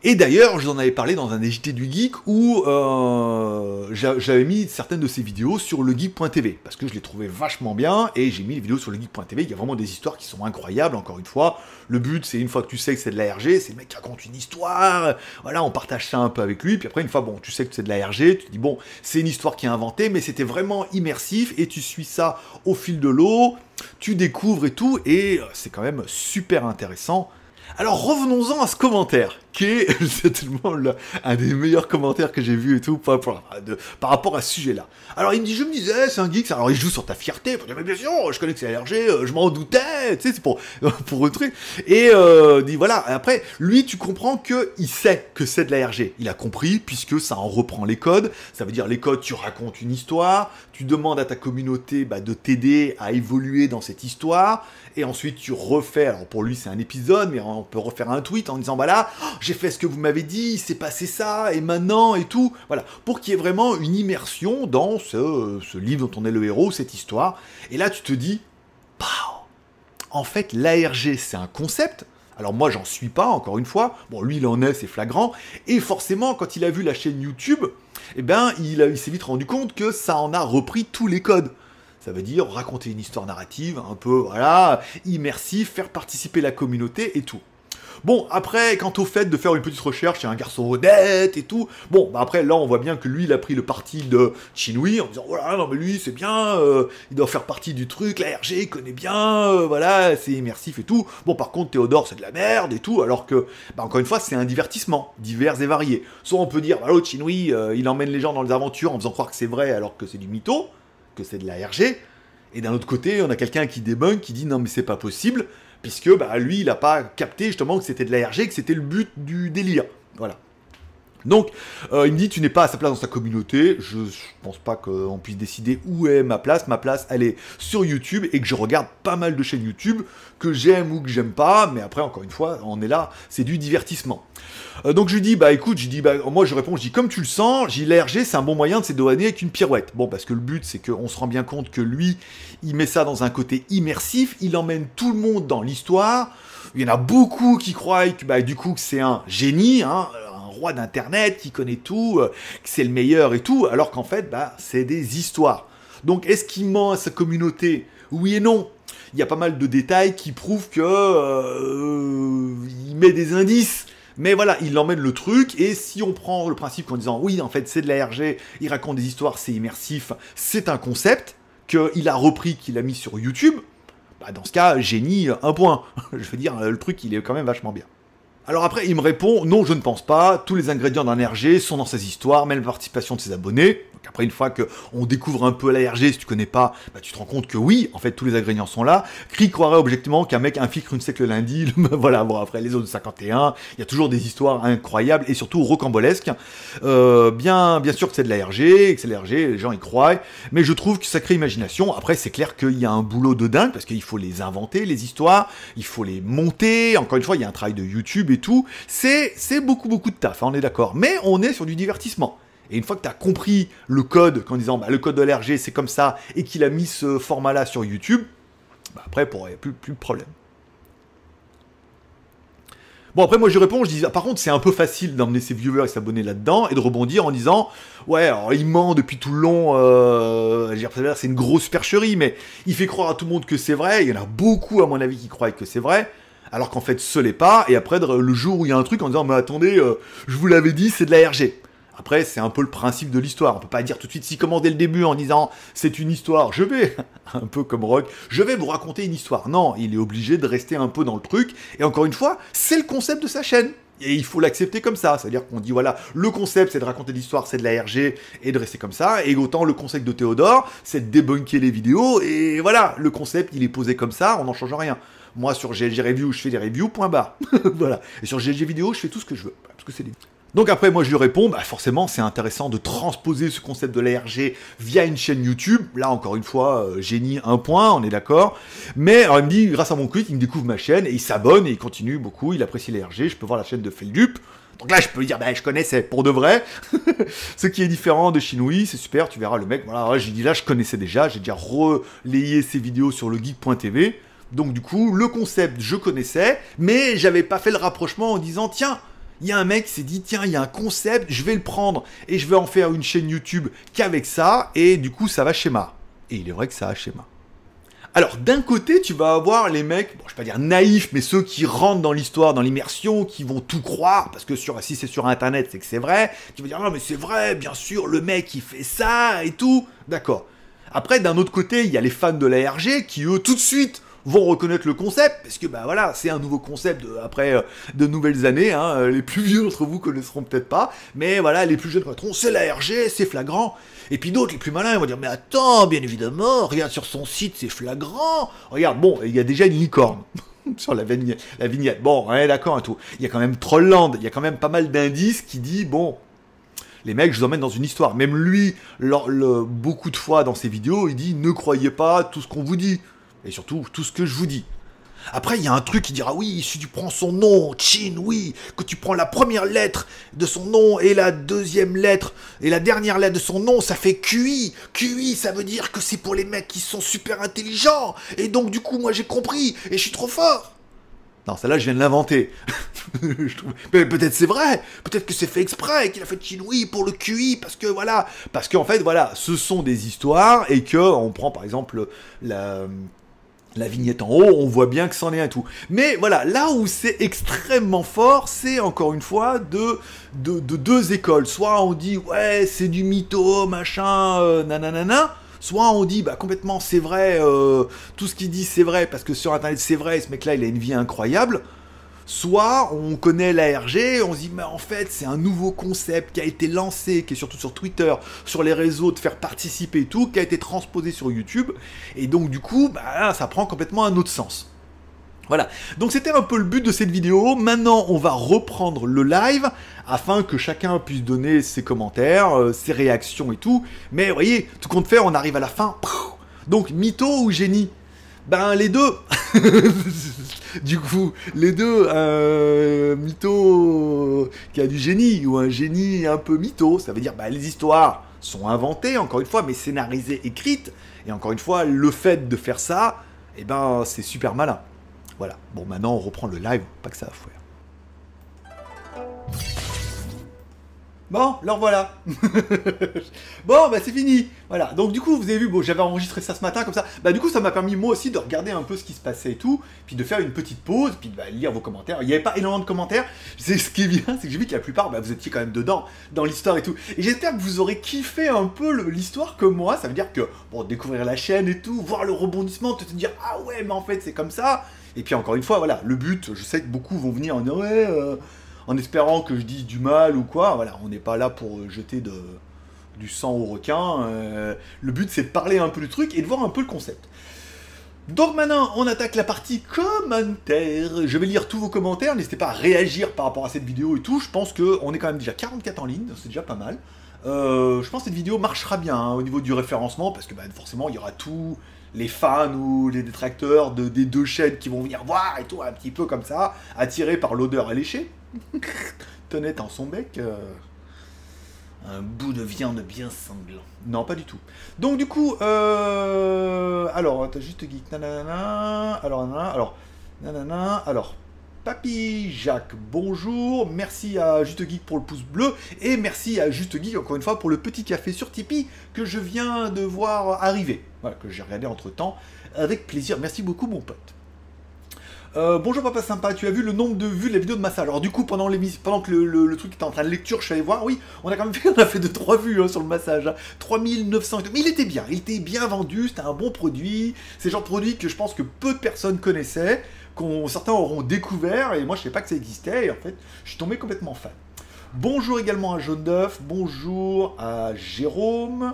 Et d'ailleurs, je vous en avais parlé dans un JT du Geek où euh, j'avais mis certaines de ces vidéos sur legeek.tv parce que je les trouvais vachement bien et j'ai mis les vidéos sur legeek.tv. Il y a vraiment des histoires qui sont incroyables. Encore une fois, le but c'est une fois que tu sais que c'est de l'ARG, c'est le mec qui raconte une histoire. Voilà, on partage ça un peu avec lui. Puis après, une fois bon, tu sais que c'est de l'ARG, tu te dis bon, c'est une histoire qui est inventée, mais c'était vraiment immersif et tu suis ça au fil de l'eau. Tu découvres et tout et c'est quand même super intéressant. Alors revenons-en à ce commentaire, qui est certainement un des meilleurs commentaires que j'ai vu et tout par, rapport à ce sujet-là. Alors il me dit, je me disais, c'est un geek, alors il joue sur ta fierté, pour dire, mais bien sûr, je connais que c'est ARG, euh, je m'en doutais, tu sais, c'est pour, pour truc. Et euh, dit, voilà, après, lui, tu comprends qu'il sait que c'est de l'ARG. Il a compris, puisque ça en reprend les codes, ça veut dire les codes, tu racontes une histoire, tu demandes à ta communauté bah, de t'aider à évoluer dans cette histoire, et ensuite tu refais, alors pour lui c'est un épisode, mais on peut refaire un tweet en disant voilà, oh, j'ai fait ce que vous m'avez dit, il s'est passé ça, et maintenant, et tout. Voilà, pour qu'il y ait vraiment une immersion dans ce, livre dont on est le héros, cette histoire. Et là tu te dis, en fait l'ARG c'est un concept, alors moi j'en suis pas, encore une fois, bon lui il en est, c'est flagrant, et forcément quand il a vu la chaîne YouTube, eh ben il, il s'est vite rendu compte que ça en a repris tous les codes. Ça veut dire raconter une histoire narrative, un peu, voilà, immersif, faire participer la communauté et tout. Bon, après, quant au fait de faire une petite recherche, il un garçon honnête et tout. Bon, bah après, là, on voit bien que lui, il a pris le parti de Chinui en disant voilà, non, mais lui, c'est bien, euh, il doit faire partie du truc, la RG, il connaît bien, euh, voilà, c'est immersif et tout. Bon, par contre, Théodore, c'est de la merde et tout, alors que, bah, encore une fois, c'est un divertissement, divers et varié. Soit on peut dire, bah, l'autre, Chinui, euh, il emmène les gens dans les aventures en faisant croire que c'est vrai alors que c'est du mytho, que c'est de la RG. Et d'un autre côté, on a quelqu'un qui débunk, qui dit non, mais c'est pas possible puisque bah, lui, il n'a pas capté justement que c'était de l'ARG, que c'était le but du délire. Voilà. Donc, euh, il me dit, tu n'es pas à sa place dans sa communauté. Je, ne pense pas qu'on puisse décider où est ma place. Ma place, elle est sur YouTube et que je regarde pas mal de chaînes YouTube que j'aime ou que j'aime pas. Mais après, encore une fois, on est là, c'est du divertissement. Euh, donc je lui dis, bah écoute, je dis, bah moi je réponds, je dis comme tu le sens, j'ai l'RG, c'est un bon moyen de s'éloigner avec une pirouette. Bon, parce que le but c'est qu'on se rend bien compte que lui, il met ça dans un côté immersif, il emmène tout le monde dans l'histoire. Il y en a beaucoup qui croient que bah, du coup c'est un génie, hein, roi d'Internet, qui connaît tout, euh, que c'est le meilleur et tout, alors qu'en fait, bah, c'est des histoires. Donc, est-ce qu'il ment à sa communauté? Oui et non. Il y a pas mal de détails qui prouvent que euh, il met des indices. Mais voilà, il emmène le truc, et si on prend le principe en disant oui, en fait, c'est de la RG, il raconte des histoires, c'est immersif, c'est un concept qu'il a repris, qu'il a mis sur YouTube, bah dans ce cas, génie, un point. Je veux dire, le truc, il est quand même vachement bien. Alors après, il me répond, non, je ne pense pas, tous les ingrédients d'un RG sont dans ses histoires, même la participation de ses abonnés. Après, une fois qu'on découvre un peu la RG, si tu connais pas, bah, tu te rends compte que oui, en fait, tous les ingrédients sont là. Cri croirait objectivement qu'un mec infiltre une sec le lundi, voilà, bon, après, les autres 51, il y a toujours des histoires incroyables et surtout rocambolesques. Euh, bien, bien sûr que c'est de la RG, que c'est de la RG, les gens y croient, mais je trouve que ça crée imagination. Après, c'est clair qu'il y a un boulot de dingue, parce qu'il faut les inventer, les histoires, il faut les monter, encore une fois, il y a un travail de YouTube et tout. C'est, c'est beaucoup, beaucoup de taf, hein, on est d'accord. Mais on est sur du divertissement. Et une fois que tu as compris le code, en disant bah, le code de l'RG c'est comme ça, et qu'il a mis ce format-là sur YouTube, bah, après, il n'y a plus, de problème. Bon, après, moi, je réponds, je dis, ah, par contre, c'est un peu facile d'emmener ses viewers et s'abonner là-dedans et de rebondir en disant, ouais, il ment depuis tout le long, euh, c'est une grosse supercherie, mais il fait croire à tout le monde que c'est vrai. Il y en a beaucoup, à mon avis, qui croient que c'est vrai, alors qu'en fait, ce n'est pas. Et après, le jour où il y a un truc en disant, mais attendez, euh, je vous l'avais dit, c'est de la RG. Après, c'est un peu le principe de l'histoire. On peut pas dire tout de suite, si comment dès le début en disant c'est une histoire, je vais, un peu comme Rock, je vais vous raconter une histoire. Non, il est obligé de rester un peu dans le truc. Et encore une fois, c'est le concept de sa chaîne. Et il faut l'accepter comme ça. C'est-à-dire qu'on dit, voilà, le concept, c'est de raconter l'histoire, c'est de la RG, et de rester comme ça. Et autant le concept de Théodore, c'est de débunker les vidéos. Et voilà, le concept, il est posé comme ça, on n'en change rien. Moi, sur GLG Review, je fais des reviews, point barre. voilà. Et sur GLG Vidéo, je fais tout ce que je veux. Parce que c'est des... Donc après, moi je lui réponds, bah forcément c'est intéressant de transposer ce concept de l'ARG via une chaîne YouTube. Là encore une fois, euh, génie un point, on est d'accord. Mais alors il me dit, grâce à mon tweet, il me découvre ma chaîne et il s'abonne et il continue beaucoup, il apprécie l'ARG, je peux voir la chaîne de Feldup. Donc là, je peux lui dire, bah, je connaissais pour de vrai. Ce qui est différent de Chinoui, c'est super, tu verras le mec. Voilà, j'ai dit là, je connaissais déjà, j'ai déjà relayé ses vidéos sur le geek.tv. Donc du coup, le concept, je connaissais, mais j'avais pas fait le rapprochement en disant, tiens, il y a un mec qui s'est dit tiens, il y a un concept, je vais le prendre et je vais en faire une chaîne YouTube qu'avec ça et du coup ça va schéma. Et il est vrai que ça a schéma. Alors d'un côté, tu vas avoir les mecs, bon, je vais pas dire naïfs, mais ceux qui rentrent dans l'histoire, dans l'immersion, qui vont tout croire, parce que si c'est sur internet, c'est que c'est vrai, qui vont dire non mais c'est vrai, bien sûr, le mec il fait ça et tout. D'accord. Après, d'un autre côté, il y a les fans de l'ARG qui eux tout de suite vont reconnaître le concept, parce que bah voilà, c'est un nouveau concept après euh, de nouvelles années. Hein, euh, les plus vieux d'entre vous connaîtront peut-être pas, mais voilà, les plus jeunes connaîtront. C'est la RG, c'est flagrant. Et puis d'autres, les plus malins, vont dire mais attends, bien évidemment, regarde sur son site, c'est flagrant. Regarde, bon, il y a déjà une licorne. sur la vignette, la vignette. Bon, ouais, d'accord, et tout. Il y a quand même Trollland, il y a quand même pas mal d'indices qui dit, bon, les mecs, je vous emmène dans une histoire. Même lui, beaucoup de fois dans ses vidéos, il dit, ne croyez pas tout ce qu'on vous dit. Et surtout, tout ce que je vous dis. Après, il y a un truc qui dira oui, si tu prends son nom, Chin, oui, que tu prends la première lettre de son nom et la deuxième lettre et la dernière lettre de son nom, ça fait QI. QI, ça veut dire que c'est pour les mecs qui sont super intelligents. Et donc, du coup, moi j'ai compris et je suis trop fort. Non, celle-là, je viens de l'inventer. Mais peut-être c'est vrai. Peut-être que c'est fait exprès, qu'il a fait oui pour le QI, parce que voilà. Parce qu'en fait, voilà, ce sont des histoires et que on prend par exemple la la vignette en haut, on voit bien que c'en est un tout. Mais voilà, là où c'est extrêmement fort, c'est encore une fois de, de, deux écoles. Soit on dit, ouais, c'est du mytho, machin, euh, nanana. Soit on dit, bah complètement, c'est vrai, euh, tout ce qu'il dit, c'est vrai, parce que sur Internet, c'est vrai, ce mec-là, il a une vie incroyable soit on connaît l'ARG, on se dit mais en fait c'est un nouveau concept qui a été lancé, qui est surtout sur Twitter, sur les réseaux, de faire participer et tout, qui a été transposé sur YouTube, et donc du coup bah, ça prend complètement un autre sens. Voilà, donc c'était un peu le but de cette vidéo. Maintenant, on va reprendre le live afin que chacun puisse donner ses commentaires, euh, ses réactions et tout. Mais vous voyez, tout compte fait, on arrive à la fin. Donc, mytho ou génie? Ben, les deux du coup, les deux, un mytho qui a du génie ou un génie un peu mytho, ça veut dire bah, les histoires sont inventées, encore une fois, mais scénarisées, écrites. Et encore une fois, le fait de faire ça, eh ben, c'est super malin. Voilà. Bon, maintenant, on reprend le live, pas que ça à faire. Bon, alors voilà. bon, bah c'est fini. Voilà. Donc du coup, vous avez vu, bon, j'avais enregistré ça ce matin comme ça. Bah du coup, ça m'a permis moi aussi de regarder un peu ce qui se passait et tout, puis de faire une petite pause, puis de bah, lire vos commentaires. Il n'y avait pas énormément de commentaires. C'est ce qui est bien, c'est que j'ai vu que la plupart, bah, vous étiez quand même dedans, dans l'histoire et tout. Et j'espère que vous aurez kiffé un peu l'histoire comme moi. Ça veut dire que, bon, découvrir la chaîne et tout, voir le rebondissement, te dire, ah ouais, mais en fait, c'est comme ça. Et puis encore une fois, voilà, le but, je sais que beaucoup vont venir en disant, ouais, euh, en espérant que je dise du mal ou quoi. Voilà, on n'est pas là pour euh, jeter du sang au requin. Euh, le but, c'est de parler un peu du truc et de voir un peu le concept. Donc maintenant, on attaque la partie commentaires. Je vais lire tous vos commentaires. N'hésitez pas à réagir par rapport à cette vidéo et tout. Je pense qu'on est quand même déjà 44 en ligne, c'est déjà pas mal. Euh, je pense que cette vidéo marchera bien hein, au niveau du référencement parce que bah, forcément, il y aura tous les fans ou les détracteurs de, des deux chaînes qui vont venir voir et tout, un petit peu comme ça, attirés par l'odeur alléchée. Tenait en son bec euh, un bout de viande bien sanglant. Non, pas du tout. Donc du coup, euh, alors, t'as juste geek, nanana, alors, nanana, alors, nanana, alors, Papy Jacques, bonjour, merci à Juste Geek pour le pouce bleu, et merci à Juste Geek encore une fois pour le petit café sur Tipeee que je viens de voir arriver, voilà, que j'ai regardé entre temps, avec plaisir, merci beaucoup mon pote. Euh, bonjour papa sympa, tu as vu le nombre de vues de la vidéo de massage. Alors du coup, pendant, pendant que le, truc était en train de lecture, je suis allé voir, oui, on a quand même fait, de 3 vues hein, sur le massage. 3900, hein. mais il était bien, il était bien vendu, c'était un bon produit. C'est genre de produit que je pense que peu de personnes connaissaient, qu'on certains auront découvert, et moi je ne savais pas que ça existait, et en fait, je suis tombé complètement fan. Bonjour également à Jaune d'œuf, bonjour à Jérôme,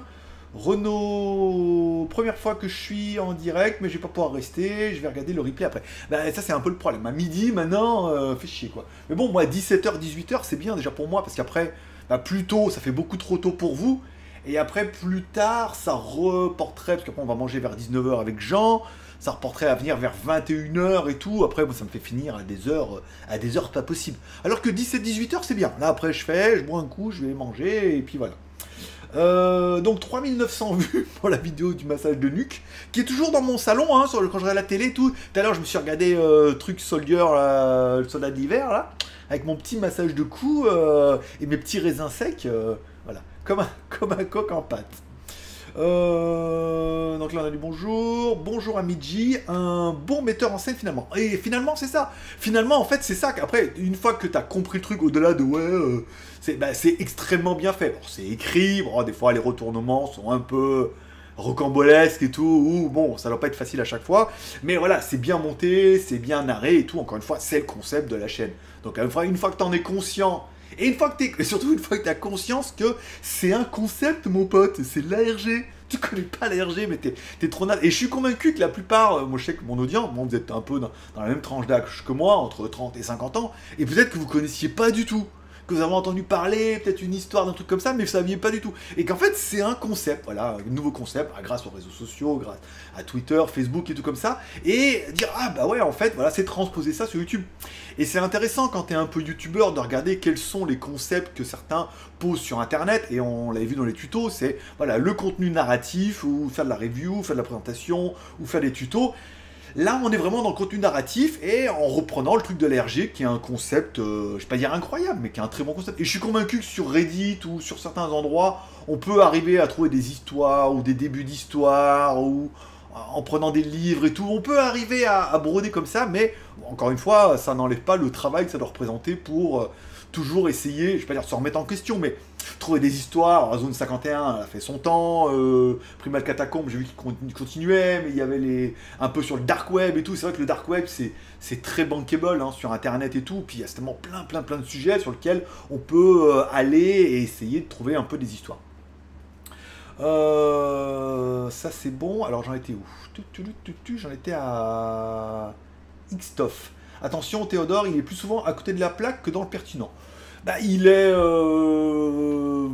Renault, première fois que je suis en direct, mais je vais pas pouvoir rester, je vais regarder le replay après. Bah, ça, c'est un peu le problème. À midi, maintenant, euh, fait chier quoi. Mais bon, moi, 17h, 18h, c'est bien déjà pour moi, parce qu'après, bah, plus tôt, ça fait beaucoup trop tôt pour vous. Et après, plus tard, ça reporterait, parce qu'après, on va manger vers 19h avec Jean, ça reporterait à venir vers 21h et tout. Après, ça me fait finir à des heures, à des heures pas possibles. Alors que 17-18h, c'est bien. Là, après, je fais, je bois un coup, je vais manger, et puis voilà. Euh, donc 3900 vues pour la vidéo du massage de nuque, qui est toujours dans mon salon, hein, sur le, quand je regarde la télé tout. Tout à l'heure, je me suis regardé euh, truc Soldier, le soldat d'hiver, là, avec mon petit massage de cou euh, et mes petits raisins secs, voilà, comme un, comme un coq en pâte. Euh, donc là on a du bonjour, bonjour à Midji, un bon metteur en scène finalement. Et finalement c'est ça. Finalement en fait c'est ça qu'après une fois que tu as compris le truc au-delà de ouais euh, bah, c'est extrêmement bien fait. C'est écrit, des fois les retournements sont un peu rocambolesques et tout, ou bon, ça doit pas être facile à chaque fois, mais voilà, c'est bien monté, c'est bien narré et tout, encore une fois, c'est le concept de la chaîne. Donc une fois, une fois que tu en es conscient et une fois que t'es, surtout une fois que t'as conscience que c'est un concept, mon pote, c'est l'ARG. Tu connais pas l'ARG, mais t'es, es trop naze. Et je suis convaincu que la plupart, euh, moi je sais que mon audience, vous êtes un peu dans, dans la même tranche d'âge que moi, entre 30 et 50 ans, et peut-être que vous connaissiez pas du tout que vous avez entendu parler, peut-être une histoire d'un truc comme ça, mais vous saviez pas du tout. Et qu'en fait, c'est un concept, voilà, un nouveau concept, ah, grâce aux réseaux sociaux, grâce à Twitter, Facebook et tout comme ça, et dire, ah bah ouais, en fait, voilà, c'est transposer ça sur YouTube. Et c'est intéressant quand tu es un peu youtubeur de regarder quels sont les concepts que certains posent sur internet, et on l'avait vu dans les tutos, c'est voilà, le contenu narratif, ou faire de la review, faire de la présentation, ou faire des tutos. Là, on est vraiment dans le contenu narratif et en reprenant le truc de l'RG qui est un concept, euh, je vais pas dire incroyable, mais qui est un très bon concept. Et je suis convaincu que sur Reddit ou sur certains endroits, on peut arriver à trouver des histoires ou des débuts d'histoires ou en prenant des livres et tout, on peut arriver à, à broder comme ça, mais encore une fois, ça n'enlève pas le travail que ça doit représenter pour euh, toujours essayer, je vais pas dire se remettre en question, mais trouver des histoires. Alors, Zone 51 a fait son temps, euh, Primal Catacombe, j'ai vu qu'il continuait, mais il y avait les un peu sur le dark web et tout. C'est vrai que le dark web, c'est très bankable hein, sur internet et tout. Puis il y a tellement plein, plein, plein de sujets sur lesquels on peut euh, aller et essayer de trouver un peu des histoires. Euh, ça c'est bon. Alors j'en étais où? J'en étais à Xtoff. Attention, Théodore, il est plus souvent à côté de la plaque que dans le pertinent. Bah, il est. Euh,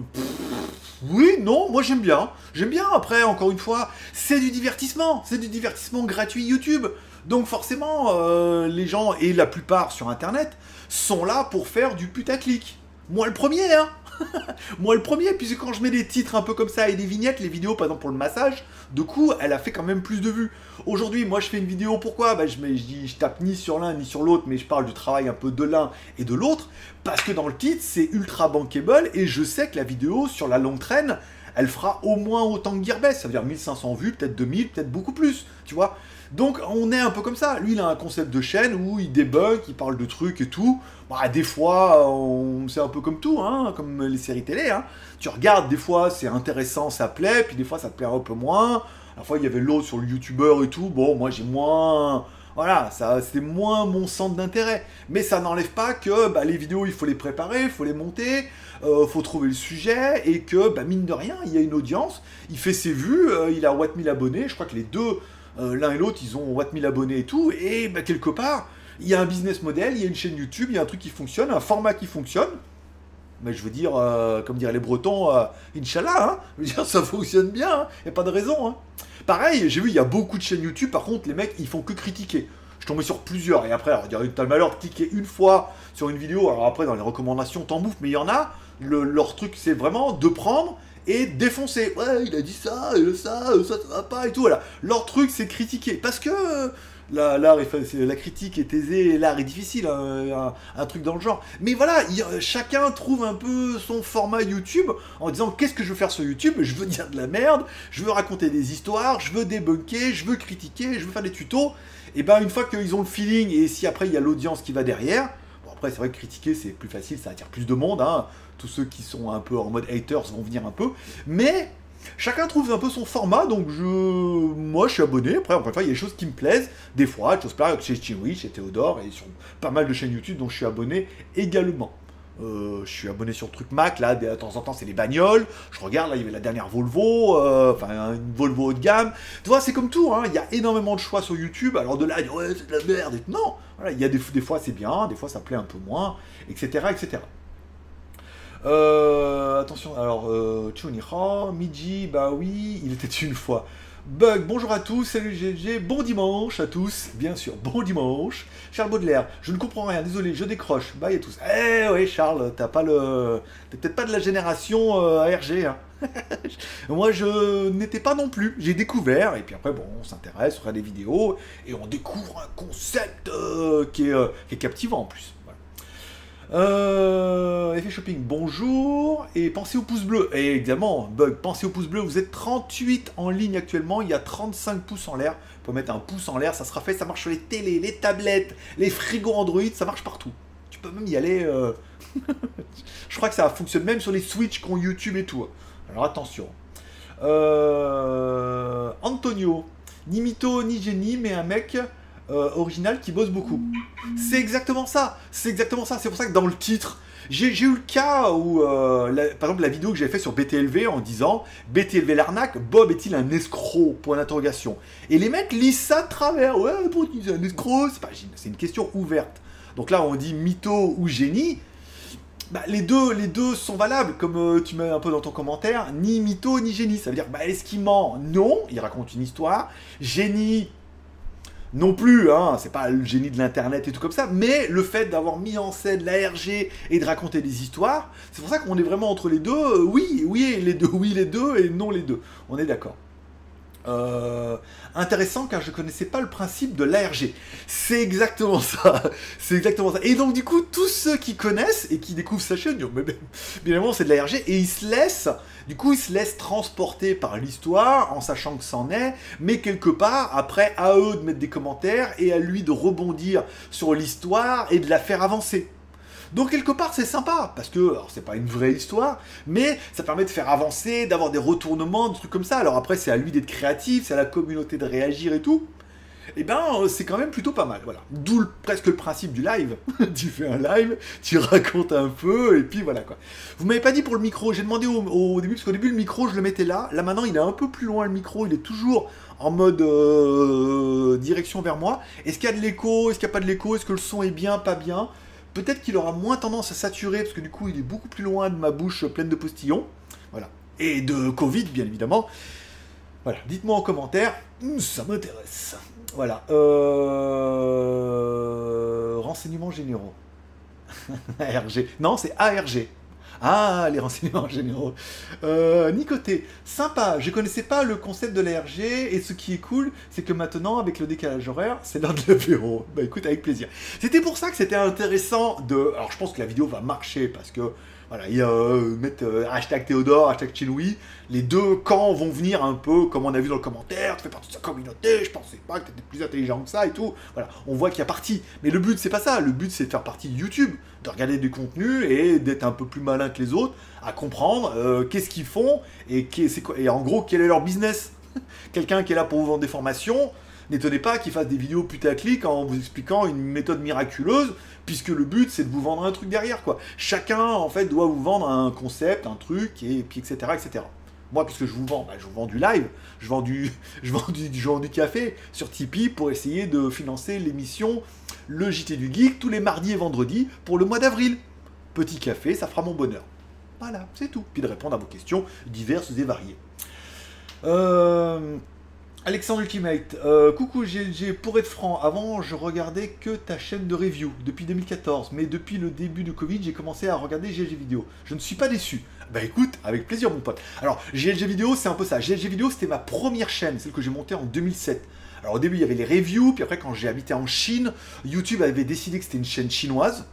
oui, non, moi j'aime bien. J'aime bien, après, encore une fois, c'est du divertissement. C'est du divertissement gratuit YouTube. Donc forcément, euh, les gens, et la plupart sur Internet, sont là pour faire du putaclic. Moi le premier, hein Moi le premier, puisque quand je mets des titres un peu comme ça et des vignettes, les vidéos par exemple pour le massage, de coup, elle a fait quand même plus de vues. Aujourd'hui, moi je fais une vidéo, pourquoi? Bah, je, je tape ni sur l'un ni sur l'autre, mais je parle du travail un peu de l'un et de l'autre, parce que dans le titre, c'est ultra bankable, et je sais que la vidéo, sur la longue traîne, elle fera au moins autant que Gearbest, ça veut dire 1500 vues, peut-être 2000, peut-être beaucoup plus, tu vois? Donc on est un peu comme ça. Lui, il a un concept de chaîne où il débug, il parle de trucs et tout. Bah, des fois, c'est un peu comme tout, hein, comme les séries télé. Hein. Tu regardes, des fois, c'est intéressant, ça plaît, puis des fois, ça te plaît un peu moins. La fois, il y avait l'autre sur le youtubeur et tout. Bon, moi, j'ai moins... Voilà, ça, c'était moins mon centre d'intérêt. Mais ça n'enlève pas que bah, les vidéos, il faut les préparer, il faut les monter, euh, faut trouver le sujet, et que, bah, mine de rien, il y a une audience, il fait ses vues, euh, il a Watt 1000 abonnés, je crois que les deux, euh, l'un et l'autre, ils ont Watt 1000 abonnés et tout, et bah, quelque part, il y a un business model, il y a une chaîne YouTube, il y a un truc qui fonctionne, un format qui fonctionne. Mais je veux dire, euh, comme diraient les Bretons, euh, Inch'Allah, hein, dire, ça fonctionne bien, il hein, n'y a pas de raison. Hein. Pareil, j'ai vu, il y a beaucoup de chaînes YouTube, par contre, les mecs, ils font que critiquer. Je tombais sur plusieurs, et après, alors, t'as le malheur de cliquer une fois sur une vidéo, alors après, dans les recommandations, t'en bouffes, mais il y en a, leur truc, c'est vraiment de prendre et défoncer. Ouais, il a dit ça, et ça, ça, ça va pas, et tout, voilà. Leur truc, c'est critiquer, parce que l'art la critique est aisée, l'art est difficile, hein, un, truc dans le genre. Mais voilà, chacun trouve un peu son format YouTube en disant qu'est-ce que je veux faire sur YouTube? Je veux dire de la merde, je veux raconter des histoires, je veux débunker, je veux critiquer, je veux faire des tutos. Et ben une fois qu'ils ont le feeling et si après il y a l'audience qui va derrière, après c'est vrai que critiquer c'est plus facile, ça attire plus de monde. Hein. Tous ceux qui sont un peu en mode haters vont venir un peu, mais Chacun trouve un peu son format, donc je, moi je suis abonné. Après, encore une fois, il y a des choses qui me plaisent, des fois, des choses chez Chinwi, chez Théodore, et sur pas mal de chaînes YouTube, dont je suis abonné également. Euh, je suis abonné sur le truc Mac, là, de temps en temps, c'est les bagnoles. Je regarde, là, il y avait la dernière Volvo, euh, enfin, une Volvo haut de gamme. Tu vois, c'est comme tout, hein, il y a énormément de choix sur YouTube. Alors de là, ouais, c'est de la merde. Non, voilà, il y a des, fois, c'est bien, des fois, ça plaît un peu moins, etc., etc. Euh, attention, alors, euh, Chuniha, Miji, bah oui, il était une fois. Bug, bonjour à tous, salut GG, bon dimanche à tous, bien sûr, bon dimanche. Charles Baudelaire, je ne comprends rien, désolé, je décroche, bye à tous. Eh oui, Charles, t'as pas le. T'es peut-être pas de la génération euh, ARG, hein. Moi, je n'étais pas non plus. J'ai découvert, et puis après, bon, on s'intéresse, on regarde des vidéos, et on découvre un concept euh, est, qui, est, captivant en plus. Euh, effet shopping, bonjour. Et pensez au pouce bleu. Et évidemment, bug, pensez au pouce bleu. Vous êtes 38 en ligne actuellement. Il y a 35 pouces en l'air. Vous pouvez mettre un pouce en l'air. Ça sera fait. Ça marche sur les télés, les tablettes, les frigos Android. Ça marche partout. Tu peux même y aller. Euh, Je crois que ça fonctionne même sur les Switch qui YouTube et tout. Alors attention. Euh, Antonio. Ni mytho, ni génie, mais un mec euh, original qui bosse beaucoup. C'est exactement ça. C'est exactement ça. C'est pour ça que dans le titre, j'ai eu le cas où, euh, par exemple, la vidéo que j'avais fait sur BTLV en disant BTLV l'arnaque, Bob est-il un escroc? Et les mecs lisent ça de travers. Ouais, pour utiliser un escroc, c'est une question ouverte. Donc là, on dit mytho ou génie. Bah, les, deux, les deux sont valables, comme euh, tu mets un peu dans ton commentaire, ni mytho ni génie. Ça veut dire, bah, est-ce qu'il ment? Non, il raconte une histoire. Génie, non plus, hein, c'est pas le génie de l'internet et tout comme ça, mais le fait d'avoir mis en scène l'ARG et de raconter des histoires, c'est pour ça qu'on est vraiment entre les deux, euh, oui, oui, les deux, oui, les deux, et non les deux. On est d'accord. Euh, intéressant car je connaissais pas le principe de l'ARG. C'est exactement ça. C'est exactement ça. Et donc du coup, tous ceux qui connaissent et qui découvrent sa chaîne, mais bien évidemment c'est de l'ARG et ils se laissent, du coup ils se laissent transporter par l'histoire en sachant que c'en est, mais quelque part après à eux de mettre des commentaires et à lui de rebondir sur l'histoire et de la faire avancer. Donc quelque part c'est sympa, parce que, c'est pas une vraie histoire, mais ça permet de faire avancer, d'avoir des retournements, des trucs comme ça. Alors après c'est à lui d'être créatif, c'est à la communauté de réagir et tout. Et eh ben c'est quand même plutôt pas mal, voilà. D'où presque le principe du live. tu fais un live, tu racontes un peu, et puis voilà quoi. Vous m'avez pas dit pour le micro, j'ai demandé au, début, parce qu'au début le micro je le mettais là, là maintenant il est un peu plus loin le micro, il est toujours en mode euh, direction vers moi. Est-ce qu'il y a de l'écho? Est-ce qu'il n'y a pas de l'écho? Est-ce que le son est bien, pas bien? Peut-être qu'il aura moins tendance à saturer, parce que du coup, il est beaucoup plus loin de ma bouche pleine de postillons. Voilà. Et de Covid, bien évidemment. Voilà, dites-moi en commentaire, ça m'intéresse. Voilà. Euh... Renseignements généraux. ARG. Non, c'est ARG. Ah, les renseignements généraux. Euh, Nicoté, sympa. Je connaissais pas le concept de l'ARG et ce qui est cool, c'est que maintenant, avec le décalage horaire, c'est l'heure de l'apéro. Bah écoute, avec plaisir. C'était pour ça que c'était intéressant de. Alors, je pense que la vidéo va marcher parce que voilà, il y a euh, mettre euh, hashtag Théodore, hashtag Chinoui. Les deux camps vont venir un peu, comme on a vu dans le commentaire, tu fais partie de sa communauté, je pensais pas que tu étais plus intelligent que ça et tout. Voilà, on voit qu'il y a partie. Mais le but, c'est pas ça. Le but, c'est de faire partie de YouTube, de regarder du contenu et d'être un peu plus malin que les autres, à comprendre euh, qu'est-ce qu'ils font et, et en gros, quel est leur business? Quelqu'un qui est là pour vous vendre des formations, n'étonnez pas qu'il fasse des vidéos putaclic en vous expliquant une méthode miraculeuse, puisque le but c'est de vous vendre un truc derrière quoi. Chacun en fait doit vous vendre un concept, un truc, et puis etc. etc. Moi, puisque je vous vends, bah, je vous vends du live, je vends du, je du café sur Tipeee pour essayer de financer l'émission Le JT du Geek tous les mardis et vendredis pour le mois d'avril. Petit café, ça fera mon bonheur. Voilà, c'est tout. Puis de répondre à vos questions diverses et variées. Euh, Alexandre Ultimate, euh, coucou GLG, pour être franc, avant je regardais que ta chaîne de review depuis 2014, mais depuis le début du Covid, j'ai commencé à regarder GLG Vidéo. Je ne suis pas déçu. Bah écoute, avec plaisir mon pote. Alors GLG Vidéo, c'est un peu ça. GLG Vidéo, c'était ma première chaîne, celle que j'ai montée en 2007. Alors au début, il y avait les reviews, puis après quand j'ai habité en Chine, YouTube avait décidé que c'était une chaîne chinoise.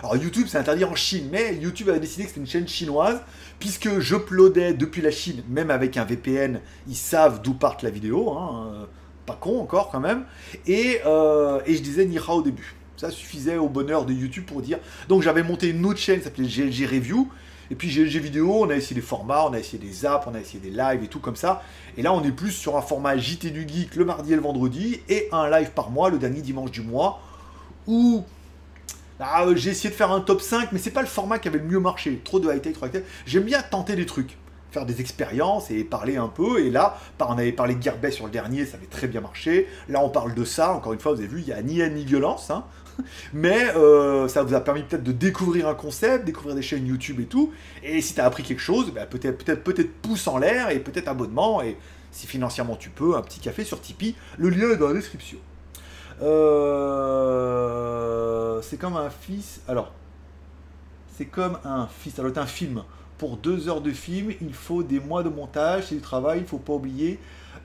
Alors YouTube, c'est interdit en Chine, mais YouTube avait décidé que c'était une chaîne chinoise, puisque je j'uploadais depuis la Chine, même avec un VPN, ils savent d'où part la vidéo, hein, euh, pas con encore quand même, et, euh, je disais Nira au début. Ça suffisait au bonheur de YouTube pour dire. Donc j'avais monté une autre chaîne, ça s'appelait GLG Review, et puis GLG Vidéo, on a essayé des formats, on a essayé des apps, on a essayé des lives et tout comme ça. Et là, on est plus sur un format JT du Geek le mardi et le vendredi, et un live par mois, le dernier dimanche du mois, où ah, euh, j'ai essayé de faire un top 5, mais c'est pas le format qui avait le mieux marché. Trop de high-tech, trop high-tech. J'aime bien tenter des trucs, faire des expériences et parler un peu. Et là, on avait parlé de Gearbest sur le dernier, ça avait très bien marché. Là, on parle de ça. Encore une fois, vous avez vu, il n'y a ni haine ni violence. Hein. Mais euh, ça vous a permis peut-être de découvrir un concept, découvrir des chaînes YouTube et tout. Et si tu as appris quelque chose, bah, peut-être peut-être peut-être pouce en l'air et peut-être abonnement. Et si financièrement tu peux, un petit café sur Tipeee. Le lien est dans la description. Euh, c'est comme un fils. Alors, c'est comme un fils. Alors, c'est un film. Pour deux heures de film, il faut des mois de montage, c'est du travail. Il faut pas oublier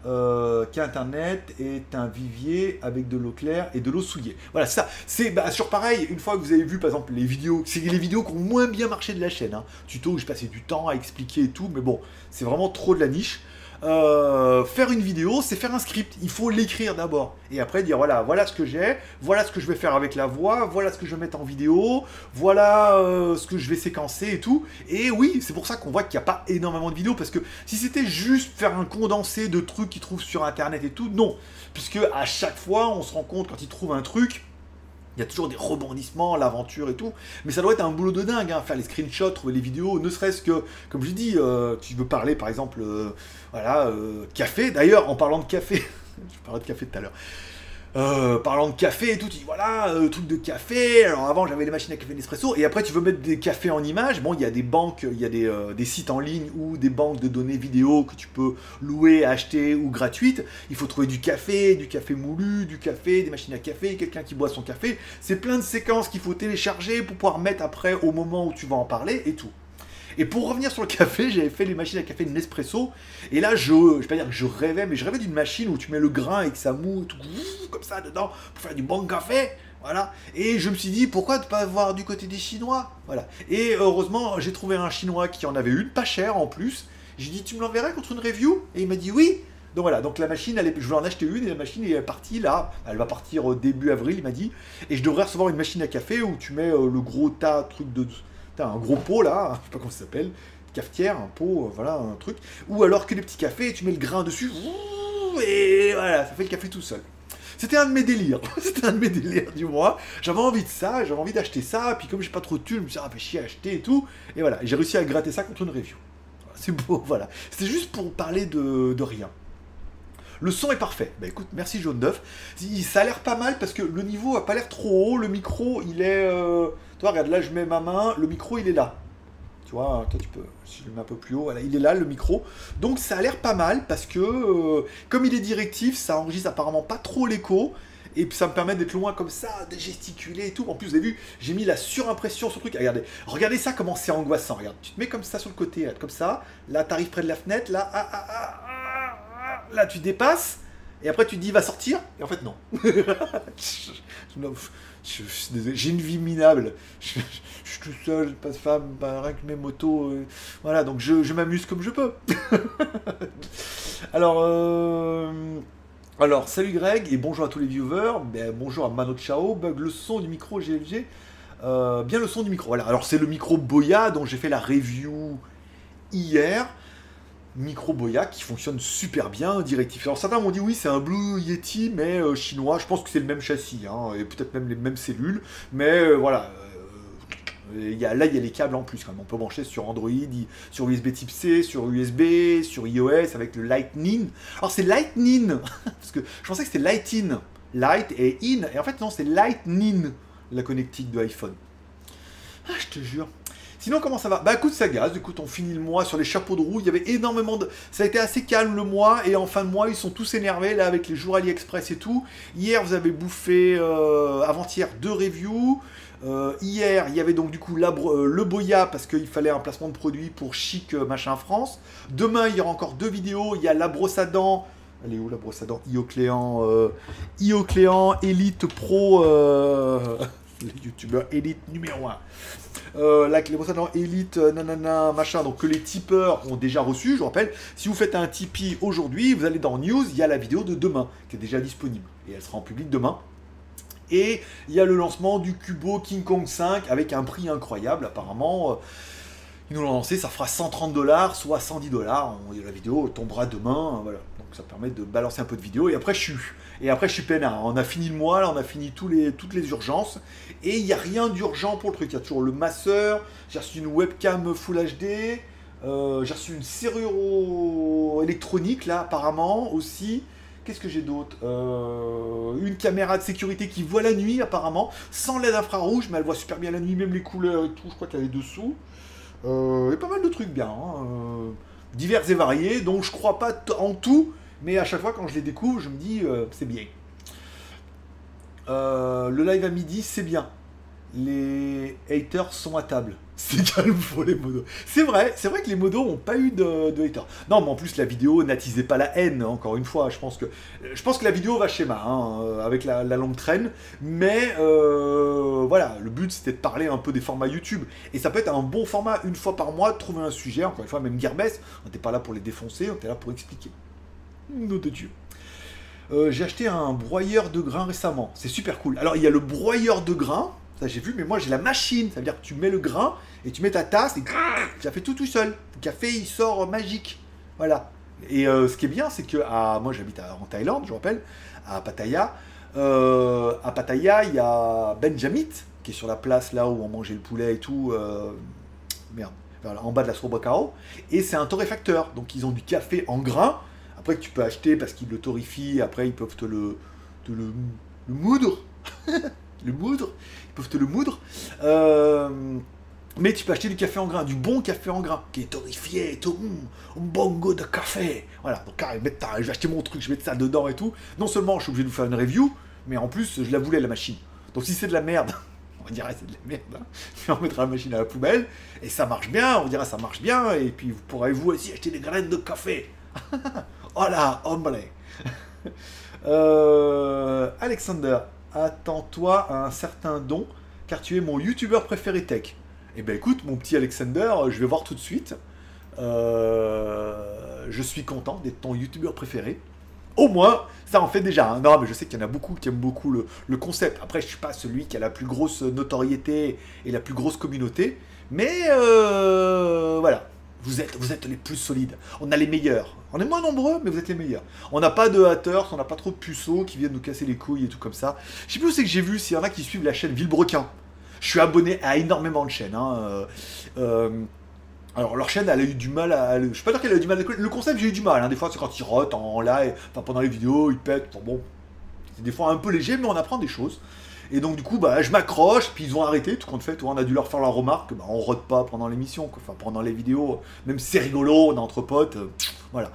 euh, qu'Internet est un vivier avec de l'eau claire et de l'eau souillée. Voilà, ça. C'est bah, sur pareil. Une fois que vous avez vu, par exemple, les vidéos, c'est les vidéos qui ont moins bien marché de la chaîne. Hein. Tuto où je passais du temps à expliquer et tout, mais bon, c'est vraiment trop de la niche. Euh, faire une vidéo, c'est faire un script. Il faut l'écrire d'abord. Et après dire voilà, voilà ce que j'ai, voilà ce que je vais faire avec la voix, voilà ce que je vais mettre en vidéo, voilà euh, ce que je vais séquencer et tout. Et oui, c'est pour ça qu'on voit qu'il n'y a pas énormément de vidéos. Parce que si c'était juste faire un condensé de trucs qu'ils trouvent sur internet et tout, non. Puisque à chaque fois, on se rend compte quand ils trouvent un truc il y a toujours des rebondissements, l'aventure et tout. Mais ça doit être un boulot de dingue, hein, faire les screenshots, trouver les vidéos, ne serait-ce que, comme je dis, euh, tu veux parler par exemple, euh, voilà, euh, café. D'ailleurs, en parlant de café, je parlais de café tout à l'heure. Euh, parlant de café et tout, tu dis voilà, euh, truc de café. Alors avant j'avais les machines à café Nespresso et après tu veux mettre des cafés en image. Bon, il y a des banques, il y a des, euh, des, sites en ligne ou des banques de données vidéo que tu peux louer, acheter ou gratuites. Il faut trouver du café, du café moulu, du café, des machines à café, quelqu'un qui boit son café. C'est plein de séquences qu'il faut télécharger pour pouvoir mettre après au moment où tu vas en parler et tout. Et pour revenir sur le café, j'avais fait les machines à café Nespresso. Et là, je, je vais pas dire que je rêvais, mais je rêvais d'une machine où tu mets le grain et que ça moue tout comme ça dedans pour faire du bon café. Voilà. Et je me suis dit, pourquoi ne pas avoir du côté des Chinois? Voilà. Et heureusement, j'ai trouvé un Chinois qui en avait une, pas cher en plus. J'ai dit, tu me l'enverrais contre une review? Et il m'a dit oui. Donc voilà, donc la machine, je voulais en acheter une et la machine est partie là. Elle va partir au début avril, il m'a dit. Et je devrais recevoir une machine à café où tu mets euh, le gros tas, truc de T'as un gros pot là, je sais pas comment ça s'appelle, cafetière, un pot, euh, voilà, un truc. Ou alors que les petits cafés, tu mets le grain dessus, et voilà, ça fait le café tout seul. C'était un de mes délires. C'était un de mes délires du mois. J'avais envie de ça, j'avais envie d'acheter ça. Puis comme j'ai pas trop de thunes, je me suis dit, ah, chier à acheter et tout. Et voilà, j'ai réussi à gratter ça contre une review. C'est beau, voilà. C'était juste pour parler de, rien. Le son est parfait. Bah écoute, merci Jaune d'œuf. Ça a l'air pas mal parce que le niveau a pas l'air trop haut. Le micro, il est. Euh, regarde, là, je mets ma main, le micro, il est là. Tu vois, tu peux, si je le mets un peu plus haut, il est là, le micro. Donc, ça a l'air pas mal parce que, euh, comme il est directif, ça enregistre apparemment pas trop l'écho. et ça me permet d'être loin comme ça, de gesticuler et tout. En plus, vous avez vu, j'ai mis la surimpression sur le truc. Regardez, regardez ça comment c'est angoissant. Regarde, tu te mets comme ça sur le côté, comme ça. Là, tu arrives près de la fenêtre. Là, ah, ah, ah, là, tu dépasses. Et après, tu te dis, va sortir. Et en fait, non. J'ai une vie minable. Je, suis tout seul, pas de femme, rien que mes motos. Euh, voilà, donc je, m'amuse comme je peux. alors, euh, alors, salut Greg et bonjour à tous les viewers. Ben, bonjour à Mano Chao. Bug le son du micro GLG. Euh, bien le son du micro. Voilà, alors c'est le micro Boya dont j'ai fait la review hier micro Boya qui fonctionne super bien, directif. Alors certains m'ont dit oui c'est un Blue Yeti mais euh, chinois, je pense que c'est le même châssis, hein, et peut-être même les mêmes cellules, mais euh, voilà. Euh, y a, là il y a les câbles en plus quand même. On peut brancher sur Android, sur USB type C, sur USB, sur iOS avec le Lightning. Alors c'est Lightning parce que je pensais que c'était Lighting, Light et In, et en fait non c'est Lightning la connectique de iPhone. Ah, je te jure. Sinon, comment ça va Bah écoute, ça gaz. Écoute, on finit le mois sur les chapeaux de roue. Il y avait énormément de. Ça a été assez calme le mois. Et en fin de mois, ils sont tous énervés là avec les jours AliExpress et tout. Hier, vous avez bouffé euh, avant-hier deux reviews. Euh, hier, il y avait donc du coup euh, le Boya parce qu'il fallait un placement de produit pour Chic Machin France. Demain, il y aura encore deux vidéos. Il y a la brosse à dents. Elle où la brosse à dents? Iocléan, Iocléan Elite Pro, les youtubeurs Elite numéro 1 euh, là, les Elite, euh, nanana, machin, donc que les tipeurs ont déjà reçu, je vous rappelle, si vous faites un Tipeee aujourd'hui, vous allez dans News, il y a la vidéo de demain, qui est déjà disponible, et elle sera en public demain. Et il y a le lancement du Cubo King Kong 5 avec un prix incroyable, apparemment. Euh, nous l'ont lancé, ça fera 130 dollars, soit 110 dollars. La vidéo tombera demain, voilà. Donc ça permet de balancer un peu de vidéo. Et après, je suis, et après, je suis peinard. On a fini le mois, là, on a fini tous les, toutes les urgences. Et il n'y a rien d'urgent pour le truc. Il y a toujours le masseur. J'ai reçu une webcam Full HD. Euh, j'ai reçu une serrure électronique, là, apparemment, aussi. Qu'est-ce que j'ai d'autre? Euh, Une caméra de sécurité qui voit la nuit, apparemment, sans LED infrarouge, mais elle voit super bien la nuit, même les couleurs et tout. Je crois qu'elle est dessous. Euh, et pas mal de trucs bien. Hein, divers et variés. Donc, je crois pas en tout, mais à chaque fois, quand je les découvre, je me dis, c'est bien. Euh, le live à midi, c'est bien. Les haters sont à table. C'est calme pour les modos. C'est vrai, c'est vrai que les modos n'ont pas eu de, haters. Non, mais en plus la vidéo n'attisait pas la haine. Encore une fois, je pense que je pense que la vidéo va schéma hein, euh, avec la, longue traîne. Mais euh, voilà, le but c'était de parler un peu des formats YouTube. Et ça peut être un bon format une fois par mois de trouver un sujet. Encore une fois, même Gearbest, on n'était pas là pour les défoncer, on était là pour expliquer. Nom de Dieu. Euh, j'ai acheté un broyeur de grains récemment. C'est super cool. Alors, il y a le broyeur de grains. J'ai vu, mais moi, j'ai la machine. Ça veut dire que tu mets le grain et tu mets ta tasse et ça fait tout tout seul. Le café, il sort magique. Voilà. Et euh, ce qui est bien, c'est que moi, j'habite en Thaïlande, je rappelle, à Pattaya. Euh, à Pattaya, il y a Benjamit, qui est sur la place là où on mangeait le poulet et tout. merde, en bas de la Sorbacao. Et c'est un torréfacteur. Donc, ils ont du café en grains après, tu peux acheter parce qu'ils le torrifient, après, ils peuvent te le, le, moudre. le moudre. Peuvent te le moudre. Euh, mais tu peux acheter du café en grain, du bon café en grain, qui est torréfié tout. un bon goût de café. Voilà, donc je vais acheter mon truc, je vais mettre ça dedans et tout. Non seulement je suis obligé de vous faire une review, mais en plus, je la voulais, la machine. Donc si c'est de la merde, on dirait c'est de la merde, hein. on mettra la machine à la poubelle, et ça marche bien, on dirait ça marche bien, et puis vous pourrez vous aussi acheter des graines de café. Hola, hombre. euh, Alexander, attends-toi à un certain don, car tu es mon youtubeur préféré tech. Eh ben écoute, mon petit Alexander, je vais voir tout de suite. Euh, je suis content d'être ton youtubeur préféré. Au moins, ça en fait déjà. Hein. Non, mais je sais qu'il y en a beaucoup qui aiment beaucoup le, concept. Après, je suis pas celui qui a la plus grosse notoriété et la plus grosse communauté. Mais euh, voilà, vous êtes, les plus solides. On a les meilleurs. On est moins nombreux, mais vous êtes les meilleurs. On n'a pas de haters, on n'a pas trop de puceaux qui viennent nous casser les couilles et tout comme ça. Je sais plus où c'est que j'ai vu, s'il y en a qui suivent la chaîne Villebrequin. Je suis abonné à énormément de chaînes. Hein. Euh, euh, alors leur chaîne, elle a eu du mal à... Je sais pas dire qu'elle a eu du mal Le concept, j'ai eu du mal. Hein. Des fois, c'est quand ils rotent en live, enfin pendant les vidéos, ils pètent. bon, c'est des fois un peu léger, mais on apprend des choses. Et donc du coup, bah, je m'accroche, puis ils ont arrêté, tout compte fait, on a dû leur faire la remarque, bah, on rote pas pendant l'émission, enfin pendant les vidéos, même si c'est rigolo, on est entre potes, euh, voilà.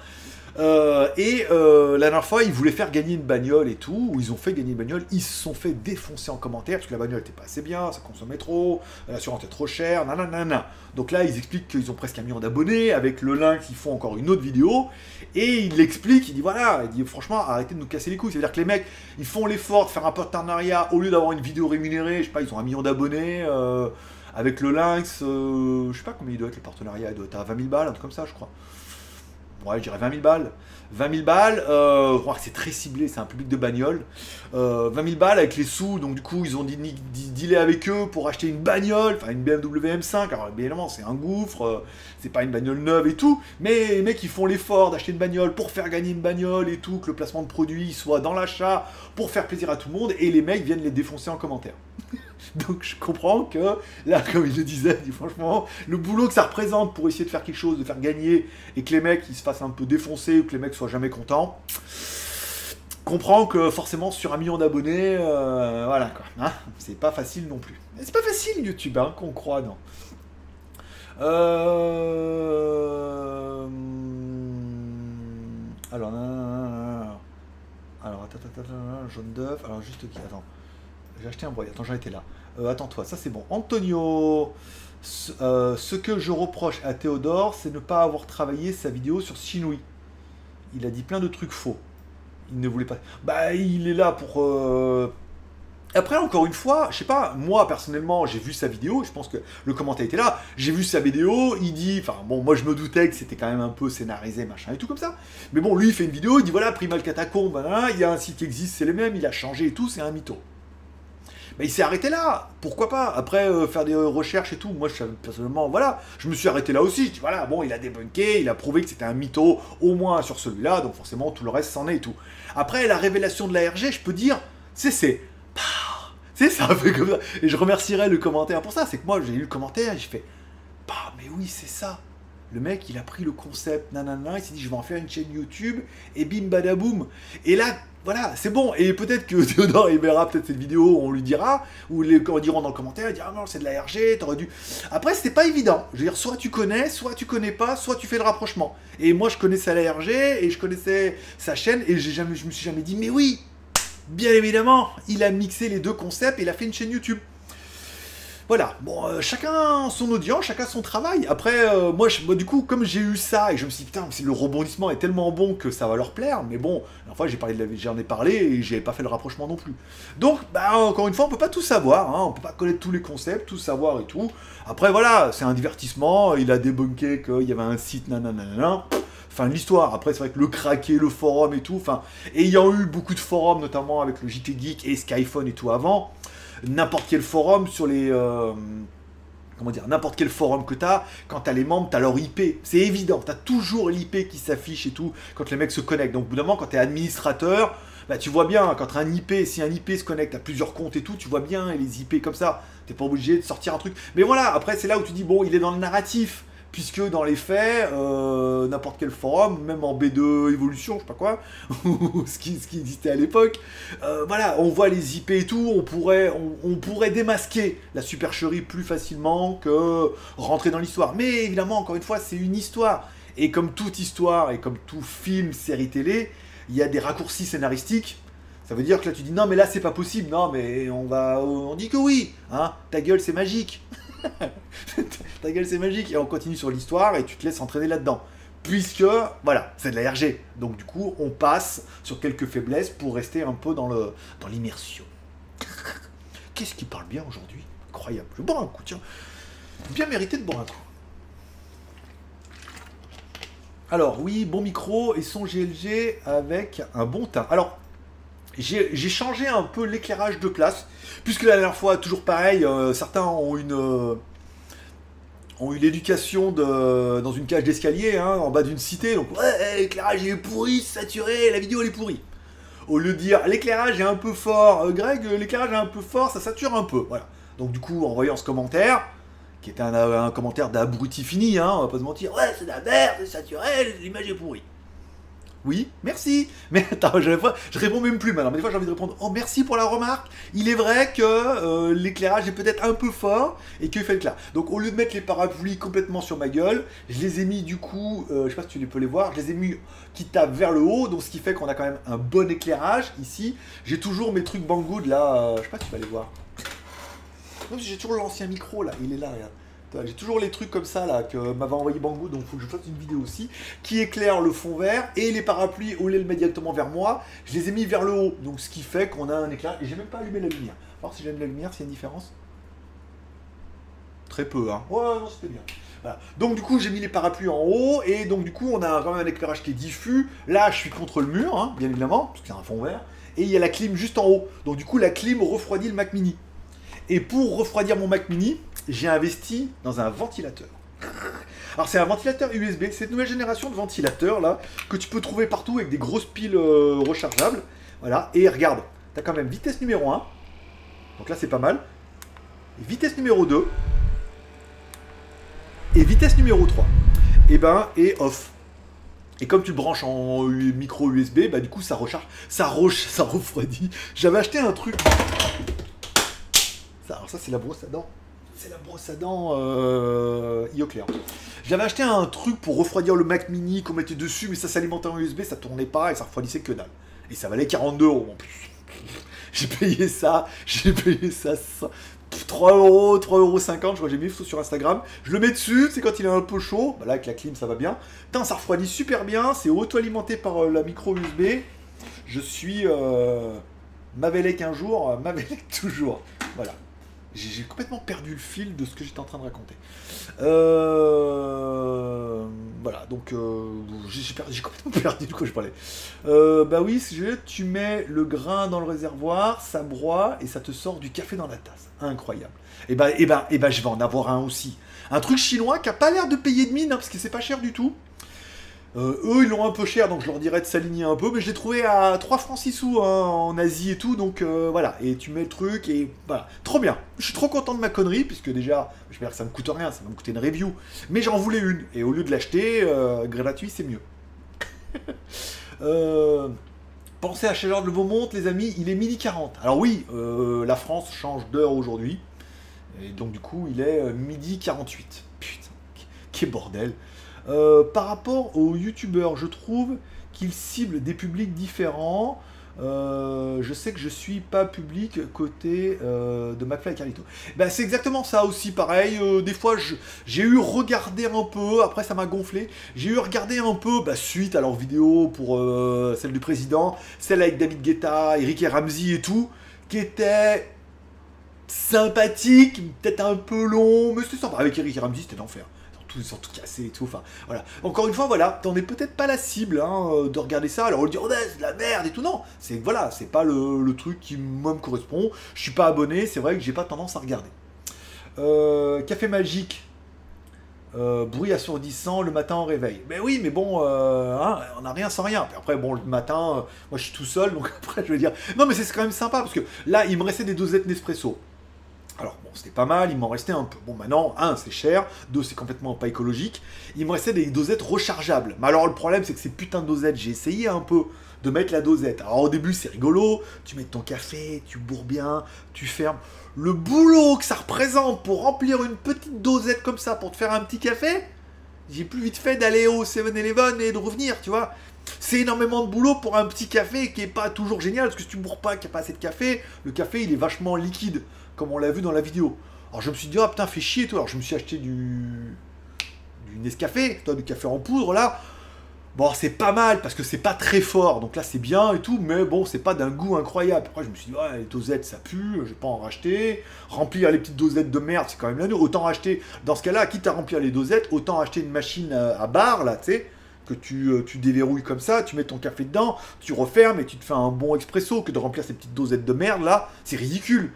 Euh, et euh, la dernière fois, ils voulaient faire gagner une bagnole et tout, ou ils ont fait gagner une bagnole, ils se sont fait défoncer en commentaire parce que la bagnole était pas assez bien, ça consommait trop, l'assurance était trop chère, nanana. Donc là, ils expliquent qu'ils ont presque un million d'abonnés, avec le link, ils font encore une autre vidéo, et il l'explique, il dit voilà, il dit franchement, arrêtez de nous casser les couilles, c'est-à-dire que les mecs, ils font l'effort de faire un partenariat, au lieu d'avoir une vidéo rémunérée, je sais pas, ils ont un million d'abonnés, euh, avec le Lynx, je sais pas combien il doit être le partenariat, il doit être à 20 000 balles, un truc comme ça, je crois ouais, je dirais 20 000 balles. 20 000 balles, euh, c'est très ciblé, c'est un public de bagnole. Euh, 20 000 balles avec les sous, donc du coup ils ont dealé avec eux pour acheter une bagnole, enfin une BMW M5. Alors évidemment c'est un gouffre, euh, c'est pas une bagnole neuve et tout, mais les mecs ils font l'effort d'acheter une bagnole pour faire gagner une bagnole et tout, que le placement de produit soit dans l'achat pour faire plaisir à tout le monde, et les mecs viennent les défoncer en commentaire. Donc je comprends que, là, comme il le disait, franchement, le boulot que ça représente pour essayer de faire quelque chose, de faire gagner, et que les mecs ils se fassent un peu défoncer, ou que les mecs soient jamais contents, comprends que forcément sur un million d'abonnés, euh, voilà quoi, hein, c'est pas facile non plus. C'est pas facile YouTube, hein, qu'on croit, non. Euh... Alors, alors, attends, attends, attends, jaune d'œuf, alors juste qui, attends. J'ai acheté un broyeur. Attends, j'en étais là. Euh, attends-toi, ça c'est bon. Antonio, euh, ce, que je reproche à Théodore, c'est ne pas avoir travaillé sa vidéo sur Shinui. Il a dit plein de trucs faux. Il ne voulait pas. Bah, il est là pour. Euh, après, encore une fois, je sais pas, moi personnellement, j'ai vu sa vidéo, je pense que le commentaire était là, j'ai vu sa vidéo, il dit, enfin bon, moi je me doutais que c'était quand même un peu scénarisé, machin et tout comme ça, mais bon, lui il fait une vidéo, il dit voilà, Primal Catacombe, il y a un site qui existe, c'est le même, il a changé et tout, c'est un mytho. Mais il s'est arrêté là. Pourquoi pas Après, euh, faire des recherches et tout. Moi, je, personnellement, voilà. Je me suis arrêté là aussi. Je dis, voilà, bon, il a débunké, il a prouvé que c'était un mytho, au moins sur celui-là. Donc, forcément, tout le reste s'en est et tout. Après, la révélation de la RG, je peux dire, c'est. c'est. C'est ça ça. Et je remercierai le commentaire pour ça. C'est que moi, j'ai lu le commentaire et j'ai fait, bah, mais oui, c'est ça. Le mec, il a pris le concept, nanana, il s'est dit, je vais en faire une chaîne YouTube, et bim badaboum. Et là, voilà, c'est bon. Et peut-être que Théodore il verra peut-être cette vidéo, on lui dira, ou les gens diront dans le commentaire, il ah non, c'est de la RG, t'aurais dû. Après, c'était pas évident. Je veux dire, soit tu connais, soit tu connais pas, soit tu fais le rapprochement. Et moi, je connaissais la RG, et je connaissais sa chaîne, et jamais, je me suis jamais dit, mais oui, bien évidemment, il a mixé les deux concepts, et il a fait une chaîne YouTube. Voilà, bon, euh, chacun son audience, chacun son travail. Après, euh, moi, du coup, comme j'ai eu ça, et je me suis dit, putain, le rebondissement est tellement bon que ça va leur plaire, mais bon, fois j'ai parlé j'en ai parlé et j'ai pas fait le rapprochement non plus. Donc, bah, encore une fois, on peut pas tout savoir, hein, on peut pas connaître tous les concepts, tout savoir et tout. Après, voilà, c'est un divertissement, il a débunké qu'il y avait un site, nanana, enfin l'histoire. Après, c'est vrai que le craquer, le forum et tout, enfin, ayant eu beaucoup de forums, notamment avec le JT Geek et Skyphone et tout avant, n'importe quel forum sur les. Euh, comment dire, n'importe quel forum que tu as, quand tu as les membres, tu as leur IP. C'est évident, tu as toujours l'IP qui s'affiche et tout quand les mecs se connectent. Donc, au bout d'un moment, quand tu es administrateur, bah, tu vois bien, quand un IP, si un IP se connecte à plusieurs comptes et tout, tu vois bien les IP comme ça. T'es pas obligé de sortir un truc. Mais voilà, après, c'est là où tu dis, bon, il est dans le narratif puisque dans les faits, euh, n'importe quel forum, même en B2 évolution, je sais pas quoi, ce, qui, ce qui existait à l'époque, euh, voilà, on voit les IP et tout, on pourrait, on, pourrait démasquer la supercherie plus facilement que rentrer dans l'histoire. Mais évidemment, encore une fois, c'est une histoire. Et comme toute histoire, et comme tout film, série télé, il y a des raccourcis scénaristiques. Ça veut dire que là tu dis non mais là c'est pas possible, non mais on va on dit que oui, hein, ta gueule c'est magique. Ta gueule, c'est magique. Et on continue sur l'histoire et tu te laisses entraîner là-dedans. Puisque, voilà, c'est de la RG. Donc, du coup, on passe sur quelques faiblesses pour rester un peu dans l'immersion. Qu'est-ce qui parle bien aujourd'hui? Incroyable. Je vais boire un coup, tiens. Bien mérité de boire un coup. Alors, oui, bon micro et son GLG avec un bon teint. Alors, j'ai changé un peu l'éclairage de place, puisque la dernière fois, toujours pareil, euh, certains ont une euh, ont eu l'éducation dans une cage d'escalier, hein, en bas d'une cité, donc ouais, l'éclairage est pourri, saturé, la vidéo elle est pourrie. Au lieu de dire l'éclairage est un peu fort, euh, Greg, l'éclairage est un peu fort, ça sature un peu, voilà. Donc du coup, en voyant ce commentaire, qui était un, commentaire d'abruti fini, hein, on va pas se mentir, ouais, c'est de la merde, c'est saturé, l'image est pourrie. Oui, merci. Mais attends, je, je réponds même plus maintenant. Mais des fois, j'ai envie de répondre Oh, merci pour la remarque. Il est vrai que euh, l'éclairage est peut-être un peu fort et qu'il fait le clair. Donc, au lieu de mettre les parapluies complètement sur ma gueule, je les ai mis du coup, euh, je sais pas si tu peux les voir, je les ai mis qui tapent vers le haut. Donc, ce qui fait qu'on a quand même un bon éclairage ici. J'ai toujours mes trucs Banggood là. Euh, je sais pas si tu vas les voir. J'ai toujours l'ancien micro là. Il est là, regarde. J'ai toujours les trucs comme ça là que m'avait envoyé Banggood, donc il faut que je fasse une vidéo aussi, qui éclaire le fond vert et les parapluies, au mettre directement vers moi, je les ai mis vers le haut. Donc ce qui fait qu'on a un éclair. Et j'ai même pas allumé la lumière. voir si j'allume la lumière, s'il y a une différence. Très peu, hein. Ouais, non, c'était bien. Voilà. Donc du coup j'ai mis les parapluies en haut et donc du coup on a quand même un éclairage qui est diffus. Là je suis contre le mur, hein, bien évidemment, parce qu'il y a un fond vert. Et il y a la clim juste en haut. Donc du coup la clim refroidit le Mac Mini. Et pour refroidir mon Mac Mini, j'ai investi dans un ventilateur. Alors c'est un ventilateur USB, c'est cette nouvelle génération de ventilateurs là que tu peux trouver partout avec des grosses piles euh, rechargeables. Voilà, et regarde, tu as quand même vitesse numéro 1. Donc là c'est pas mal. vitesse numéro 2. Et vitesse numéro 3. Et ben et off. Et comme tu le branches en micro USB, bah du coup ça recharge, ça roche, ça refroidit. J'avais acheté un truc. Alors ça c'est la brosse à dents c'est la brosse à dents euh. J'avais acheté un truc pour refroidir le Mac Mini qu'on mettait dessus, mais ça s'alimentait en USB, ça tournait pas et ça refroidissait que dalle. Et ça valait 42 euros. J'ai payé ça, j'ai payé ça 3 euros, 3 euros 50, je crois que j'ai mis sur Instagram. Je le mets dessus, c'est quand il est un peu chaud. Bah là, avec la clim, ça va bien. Putain, ça refroidit super bien. C'est auto-alimenté par euh, la micro USB. Je suis euh, Mavelec un jour, euh, Mavelec toujours. Voilà. J'ai complètement perdu le fil de ce que j'étais en train de raconter. Euh, voilà, donc euh, j'ai complètement perdu de quoi je parlais. Euh, bah oui, tu mets le grain dans le réservoir, ça broie et ça te sort du café dans la tasse. Incroyable. Et bah, et bah, et bah je vais en avoir un aussi. Un truc chinois qui a pas l'air de payer de mine, hein, parce que c'est pas cher du tout. Euh, eux, ils l'ont un peu cher, donc je leur dirais de s'aligner un peu, mais je l'ai trouvé à 3 francs 6 sous hein, en Asie et tout, donc euh, voilà. Et tu mets le truc, et voilà. Trop bien. Je suis trop content de ma connerie, puisque déjà, j'espère que ça me coûte rien, ça va me coûter une review. Mais j'en voulais une, et au lieu de l'acheter, euh, gratuit, c'est mieux. pensez à chez de Beaumont, les amis, il est midi 40. Alors oui, la France change d'heure aujourd'hui, et donc du coup, il est midi 48. Putain, quel bordel. Euh, par rapport aux youtubeurs, je trouve qu'ils ciblent des publics différents. Euh, je sais que je suis pas public côté euh, de McFly et Carlito. Ben, c'est exactement ça aussi, pareil. des fois, j'ai eu regardé un peu, après ça m'a gonflé. J'ai eu regardé un peu, bah, suite à leur vidéo pour celle du président, celle avec David Guetta, Eric et Ramsey et tout, qui était sympathique, peut-être un peu long, mais c'était sympa. Avec Eric et Ramsey, c'était l'enfer tout, ils sont tout cassés et tout. Enfin, voilà. Encore une fois, voilà, t'en es peut-être pas la cible hein, euh, de regarder ça. Alors on dit, oh, c'est de la merde et tout. Non, c'est voilà, c'est pas le, truc qui me correspond. Je suis pas abonné, c'est vrai que j'ai pas tendance à regarder. Euh, Café Magique. Euh, bruit assourdissant le matin au réveil. Mais oui, mais bon, hein, on n'a rien sans rien. Après, bon, le matin, moi je suis tout seul, donc après je vais dire. Non, mais c'est quand même sympa parce que là, il me restait des dosettes Nespresso. Alors bon, c'était pas mal, il m'en restait un peu. Bon, maintenant, un, c'est cher, deux, c'est complètement pas écologique. Il me restait des dosettes rechargeables. Mais alors, le problème, c'est que ces putains de dosettes, j'ai essayé un peu de mettre la dosette. Alors, au début, c'est rigolo, tu mets ton café, tu bourres bien, tu fermes. Le boulot que ça représente pour remplir une petite dosette comme ça, pour te faire un petit café, j'ai plus vite fait d'aller au 7-Eleven et de revenir, tu vois. C'est énormément de boulot pour un petit café qui est pas toujours génial, parce que si tu bourres pas, qu'il n'y a pas assez de café, le café, il est vachement liquide comme on l'a vu dans la vidéo. Alors je me suis dit, ah putain, fais chier toi. Alors je me suis acheté du, du Nescafé, toi, du café en poudre là. Bon, c'est pas mal parce que c'est pas très fort, donc là c'est bien et tout, mais bon, c'est pas d'un goût incroyable. Après, je me suis dit, ouais, les dosettes ça pue, je vais pas en racheter. Remplir les petites dosettes de merde, c'est quand même mieux. Autant acheter, dans ce cas-là, quitte à remplir les dosettes, autant acheter une machine à barre là, tu sais, que tu, euh, tu déverrouilles comme ça, tu mets ton café dedans, tu refermes et tu te fais un bon expresso que de remplir ces petites dosettes de merde là, c'est ridicule.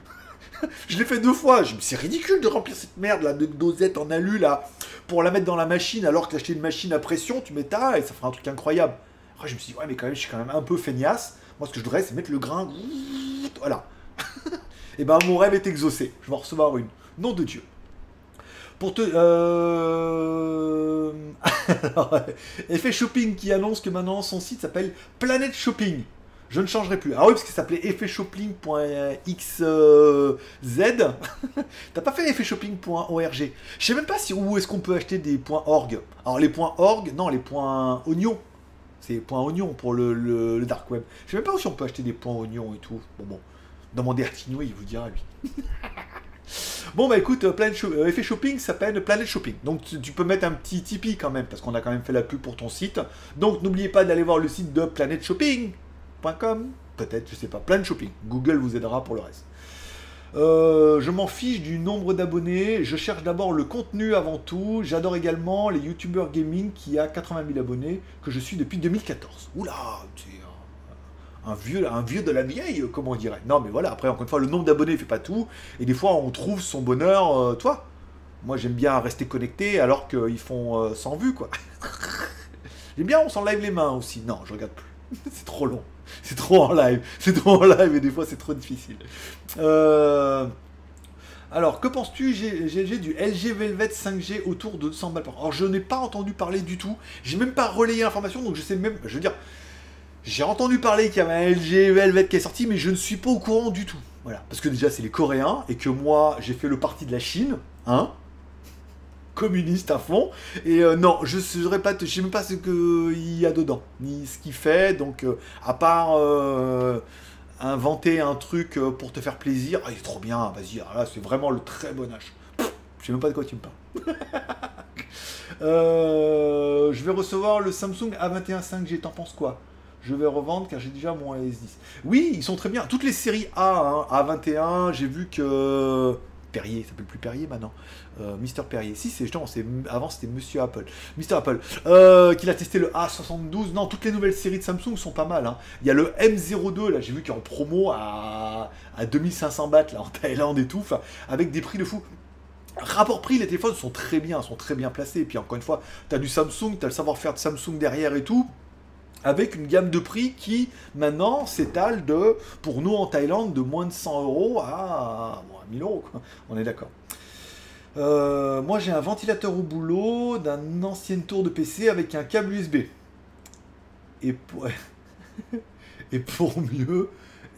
je l'ai fait deux fois. C'est ridicule de remplir cette merde là de dosette en alu là pour la mettre dans la machine alors que acheté une machine à pression, tu mets ta et ça fera un truc incroyable. Je me suis dit, ouais, mais quand même, je suis quand même un peu feignasse. Moi, ce que je voudrais, c'est mettre le grain. Voilà. et ben, mon rêve est exaucé. Je vais en recevoir une. Nom de Dieu. Pour te. Euh... Alors, Effet Shopping qui annonce que maintenant son site s'appelle Planet Shopping. Je ne changerai plus. Ah oui, parce que ça s'appelait effetshopping.xz. T'as pas fait effetshopping.org. Je sais même pas si où est-ce qu'on peut acheter des points .org. Alors les points .org, non, les points oignons. C'est points oignons pour le, dark web. Je sais même pas si on peut acheter des points oignons et tout. Bon bon. Demandez à Tino, il vous dira lui. Bon bah écoute, euh, Planet euh, effet shopping s'appelle Planet Shopping. Donc tu, peux mettre un petit Tipeee quand même, parce qu'on a quand même fait la pub pour ton site. Donc n'oubliez pas d'aller voir le site de Planet Shopping peut-être, je sais pas, plein de shopping. Google vous aidera pour le reste. Euh, je m'en fiche du nombre d'abonnés. Je cherche d'abord le contenu avant tout. J'adore également les youtubeurs gaming qui a 80 000 abonnés que je suis depuis 2014. Oula, c'est un, vieux, un vieux de la vieille, comment on dirait. Non, mais voilà. Après, encore une fois, le nombre d'abonnés fait pas tout. Et des fois, on trouve son bonheur. Euh, toi, moi, j'aime bien rester connecté alors qu'ils font euh, sans vue, quoi. j'aime bien, on s'enlève les mains aussi. Non, je regarde plus. c'est trop long. C'est trop en live. C'est trop en live et des fois c'est trop difficile. Euh, alors, que penses-tu, GG, du LG Velvet 5G autour de 200 balles par Alors, je n'ai pas entendu parler du tout. J'ai même pas relayé l'information, donc je sais même. Je veux dire, j'ai entendu parler qu'il y avait un LG Velvet qui est sorti, mais je ne suis pas au courant du tout. Voilà. Parce que déjà, c'est les Coréens et que moi, j'ai fait le parti de la Chine. Hein communiste à fond. Et euh, non, je ne saurais pas, sais même pas ce qu'il y a dedans, ni ce qu'il fait. Donc, euh, à part euh, inventer un truc pour te faire plaisir, ah, il est trop bien, vas-y, là, c'est vraiment le très bon âge. Je sais même pas de quoi tu me parles. je vais recevoir le Samsung A21 5G, t'en penses quoi? Je vais revendre car j'ai déjà mon S10. Oui, ils sont très bien. Toutes les séries A, hein, A21, j'ai vu que Perrier, il s'appelle plus Perrier maintenant. Euh, Mister Perrier. Si, c'est c'est, avant c'était Monsieur Apple. Mister Apple, euh, qu'il a testé le A72. Non, toutes les nouvelles séries de Samsung sont pas mal. Hein. Il y a le M02, là, j'ai vu qu'il est en promo à, à 2500 bahts, là, en Thaïlande et tout, avec des prix de fou. Rapport prix, les téléphones sont très bien, sont très bien placés. Et puis encore une fois, tu du Samsung, tu le savoir-faire de Samsung derrière et tout avec une gamme de prix qui maintenant s'étale de, pour nous en Thaïlande, de moins de 100 euros à, 1000 euros. On est d'accord. Euh, moi j'ai un ventilateur au boulot d'un ancien tour de PC avec un câble USB. Et pour, mieux,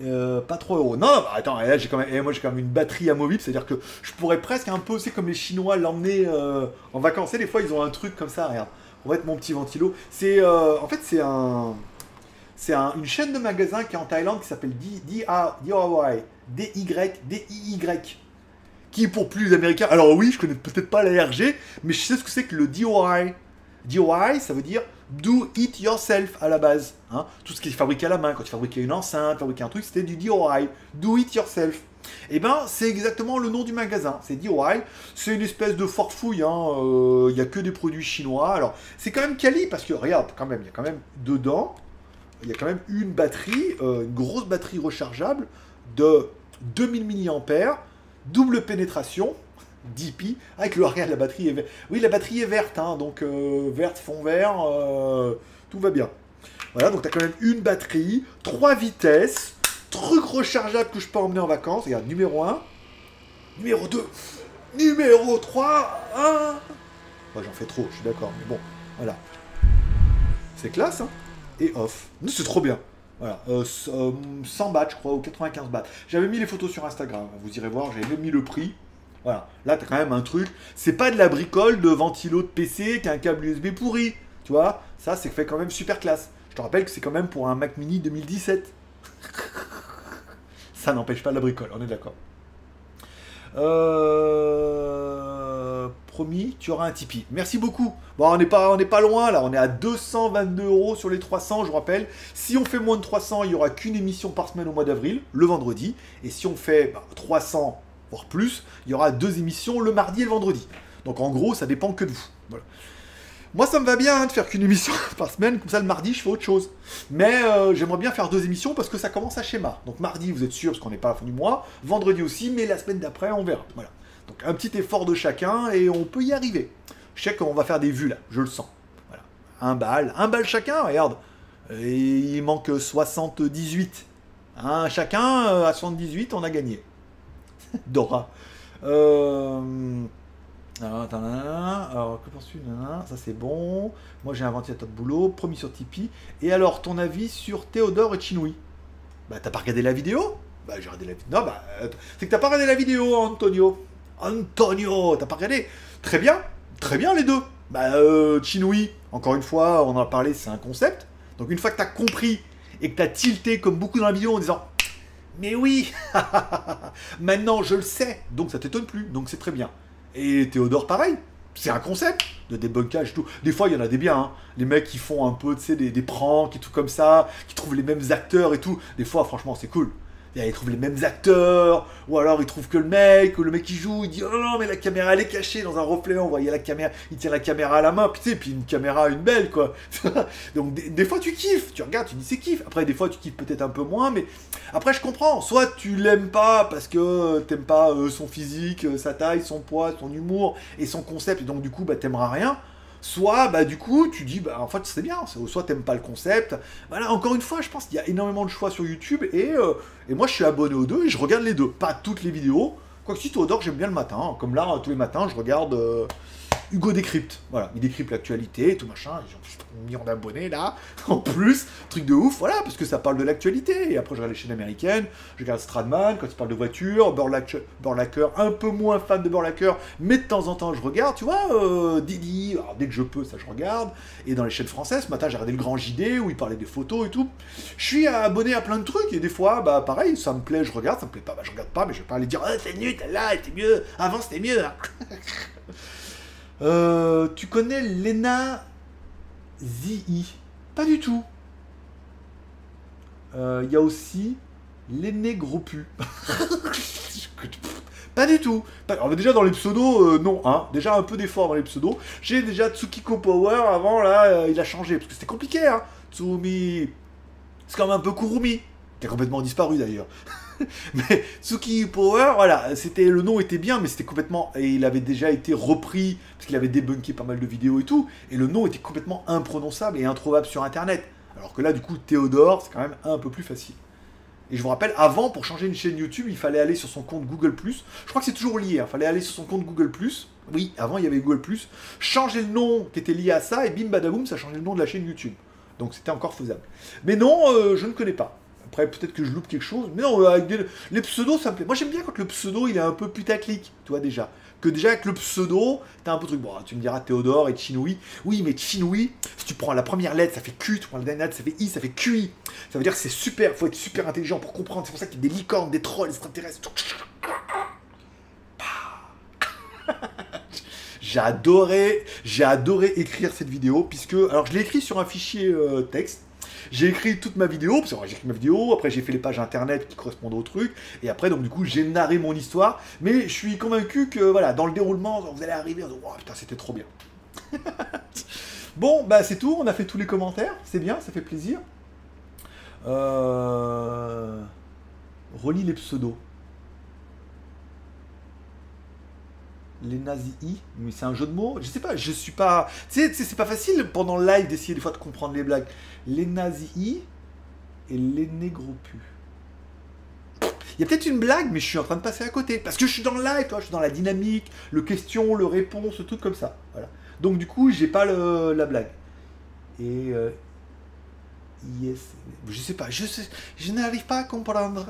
euh, pas 3 euros. Non, attends, j'ai quand même, moi j'ai quand même une batterie amovible, c'est-à-dire que je pourrais presque un peu, c'est comme les Chinois l'emmener euh, en vacances. Et des fois ils ont un truc comme ça, regarde. On va être mon petit ventilo. C'est, en fait c'est un, c'est une chaîne de magasins qui est en Thaïlande qui s'appelle DIY, DY, DIY qui est pour plus les Américains. Alors oui, je connais peut-être pas la mais je sais ce que c'est que le DIY. DIY, ça veut dire do it yourself à la base. Hein. Tout ce qui est fabriqué à la main, quand tu fabriquais une enceinte, fabriquer un truc, c'était du DIY, do it yourself. Et eh ben, c'est exactement le nom du magasin. C'est DIY. C'est une espèce de forfouille. Hein. Euh, il n'y a que des produits chinois. Alors, c'est quand même quali parce que regarde, quand même, il y a quand même dedans, il y a quand même une batterie, euh, une grosse batterie rechargeable de 2000 mAh double pénétration, 10 pi, avec le regard, la batterie est verte. Oui, la batterie est verte, hein, donc euh, verte, fond vert, tout va bien. Voilà, donc tu as quand même une batterie, trois vitesses, truc rechargeable que je peux emmener en vacances. Regarde, numéro 1, numéro 2, numéro 3, 1. J'en fais trop, je suis d'accord, mais bon, voilà. C'est classe, hein Et off. C'est trop bien. Voilà, 100 euh, euh, bahts, je crois, ou 95 bahts. J'avais mis les photos sur Instagram, vous irez voir, j'avais même mis le prix. Voilà, là, t'as quand même un truc. C'est pas de la bricole de ventilo de PC qu'un câble USB pourri. Tu vois, ça, c'est fait quand même super classe. Je te rappelle que c'est quand même pour un Mac Mini 2017. ça n'empêche pas la bricole, on est d'accord. Euh, promis, tu auras un Tipeee. Merci beaucoup. Bon, on n'est pas, pas loin là, on est à 222 euros sur les 300, je rappelle. Si on fait moins de 300, il n'y aura qu'une émission par semaine au mois d'avril, le vendredi. Et si on fait 300, bah, voire plus, il y aura deux émissions le mardi et le vendredi. Donc en gros, ça dépend que de vous. Voilà. Moi, ça me va bien hein, de faire qu'une émission par semaine, comme ça le mardi, je fais autre chose. Mais euh, j'aimerais bien faire deux émissions parce que ça commence à schéma. Donc mardi, vous êtes sûr, parce qu'on n'est pas à la fin du mois. Vendredi aussi, mais la semaine d'après, on verra. Voilà. Donc un petit effort de chacun et on peut y arriver. Je sais qu'on va faire des vues là, je le sens. Voilà. Un bal, un bal chacun, regarde. Il manque 78. Un chacun, euh, à 78, on a gagné. Dora. Euh... Alors que penses-tu Ça c'est bon. Moi j'ai un ventilateur de boulot, promis sur Tipeee. Et alors, ton avis sur Théodore et Chinoui? Bah, t'as pas regardé la vidéo? Bah, j'ai regardé la vidéo. Non, bah, c'est que t'as pas regardé la vidéo, Antonio. Antonio, t'as pas regardé? Très bien, très bien les deux. Bah, euh, Chinoui, encore une fois, on en a parlé, c'est un concept. Donc, une fois que t'as compris et que t'as tilté comme beaucoup dans la vidéo en disant Mais oui Maintenant je le sais, donc ça t'étonne plus, donc c'est très bien. Et Théodore, pareil. C'est un concept de débunkage et tout. Des fois, il y en a des biens. Hein. Les mecs qui font un peu, tu sais, des, des pranks et tout comme ça, qui trouvent les mêmes acteurs et tout. Des fois, franchement, c'est cool ils trouvent les mêmes acteurs, ou alors ils trouvent que le mec, ou le mec qui joue, il dit oh non mais la caméra elle est cachée dans un reflet, on voyait la caméra, il tient la caméra à la main, puis tu sais, puis une caméra, une belle quoi. Donc des, fois tu kiffes, tu regardes, tu dis c'est kiff. Après des fois tu kiffes peut-être un peu moins, mais après je comprends. Soit tu l'aimes pas parce que t'aimes pas euh, son physique, euh, sa taille, son poids, son humour et son concept, et donc du coup bah t'aimeras rien soit bah du coup tu dis bah en fait c'est bien, soit t'aimes pas le concept. Voilà, encore une fois, je pense qu'il y a énormément de choix sur YouTube et, euh, moi je suis abonné aux deux et je regarde les deux, pas toutes les vidéos. Quoique si Théodore j'aime bien le matin, comme là tous les matins je regarde euh, Hugo décrypte. Voilà, il décrypte l'actualité et tout machin. Ils ont mis en abonné là, en plus, truc de ouf, voilà, parce que ça parle de l'actualité. Et après, je regarde les chaînes américaines, je regarde Stradman quand il parle de voiture, Burlacker, un peu moins fan de Burlacker, mais de temps en temps, je regarde, tu vois, euh, Didi, dès que je peux, ça je regarde. Et dans les chaînes françaises, ce matin, j'ai regardé le Grand JD où il parlait des photos et tout. Je suis abonné à plein de trucs et des fois, bah pareil, ça me plaît, je regarde, ça me plaît pas, bah je regarde pas, mais je vais pas aller dire, ah, c'est nul, là, c'était mieux, avant c'était mieux. Hein. Euh, tu connais Lena Zi Pas du tout. Il euh, y a aussi L'aîné Gros Pu. Pas du tout. déjà dans les pseudos, euh, non. Hein. Déjà un peu d'effort dans les pseudos. J'ai déjà Tsukiko Power avant, là, il a changé. Parce que c'était compliqué, hein. Tsumi. C'est comme un peu Kurumi. A complètement disparu d'ailleurs. mais Tsuki Power, voilà, c'était le nom était bien, mais c'était complètement et il avait déjà été repris parce qu'il avait débunké pas mal de vidéos et tout, et le nom était complètement imprononçable et introuvable sur Internet. Alors que là, du coup, Théodore, c'est quand même un peu plus facile. Et je vous rappelle, avant, pour changer une chaîne YouTube, il fallait aller sur son compte Google+. Je crois que c'est toujours lié. Il hein. fallait aller sur son compte Google+. Oui, avant, il y avait Google+. Changer le nom qui était lié à ça, et bim badaboum, ça changeait le nom de la chaîne YouTube. Donc c'était encore faisable. Mais non, euh, je ne connais pas. Après, peut-être que je loupe quelque chose. Mais non, avec les pseudos, ça me plaît. Moi, j'aime bien quand le pseudo, il est un peu putaclic, tu vois, déjà. Que déjà, avec le pseudo, t'as un peu truc. Bon, tu me diras Théodore et Chinoui. Oui, mais Chinoui, si tu prends la première lettre, ça fait Q. Tu prends la dernière lettre, ça fait I, ça fait QI. Ça veut dire que c'est super. faut être super intelligent pour comprendre. C'est pour ça qu'il y a des licornes, des trolls, des extraterrestres. J'ai adoré, j'ai adoré écrire cette vidéo puisque, alors je l'ai écrit sur un fichier euh, texte j'ai écrit toute ma vidéo, parce que j'ai écrit ma vidéo, après j'ai fait les pages internet qui correspondent au truc, et après donc du coup j'ai narré mon histoire, mais je suis convaincu que voilà, dans le déroulement, vous allez arriver, oh putain c'était trop bien. bon, bah c'est tout, on a fait tous les commentaires, c'est bien, ça fait plaisir. Euh... Relis les pseudos. Les nazis mais c'est un jeu de mots. Je sais pas, je suis pas. C'est pas facile pendant le live d'essayer des fois de comprendre les blagues. Les nazis et les négropus. Il y a peut-être une blague, mais je suis en train de passer à côté. Parce que je suis dans le live, je suis dans la dynamique, le question, le réponse, tout comme ça. Voilà. Donc du coup, j'ai pas la blague. Et euh, Yes. Je sais pas, je, n'arrive pas à comprendre.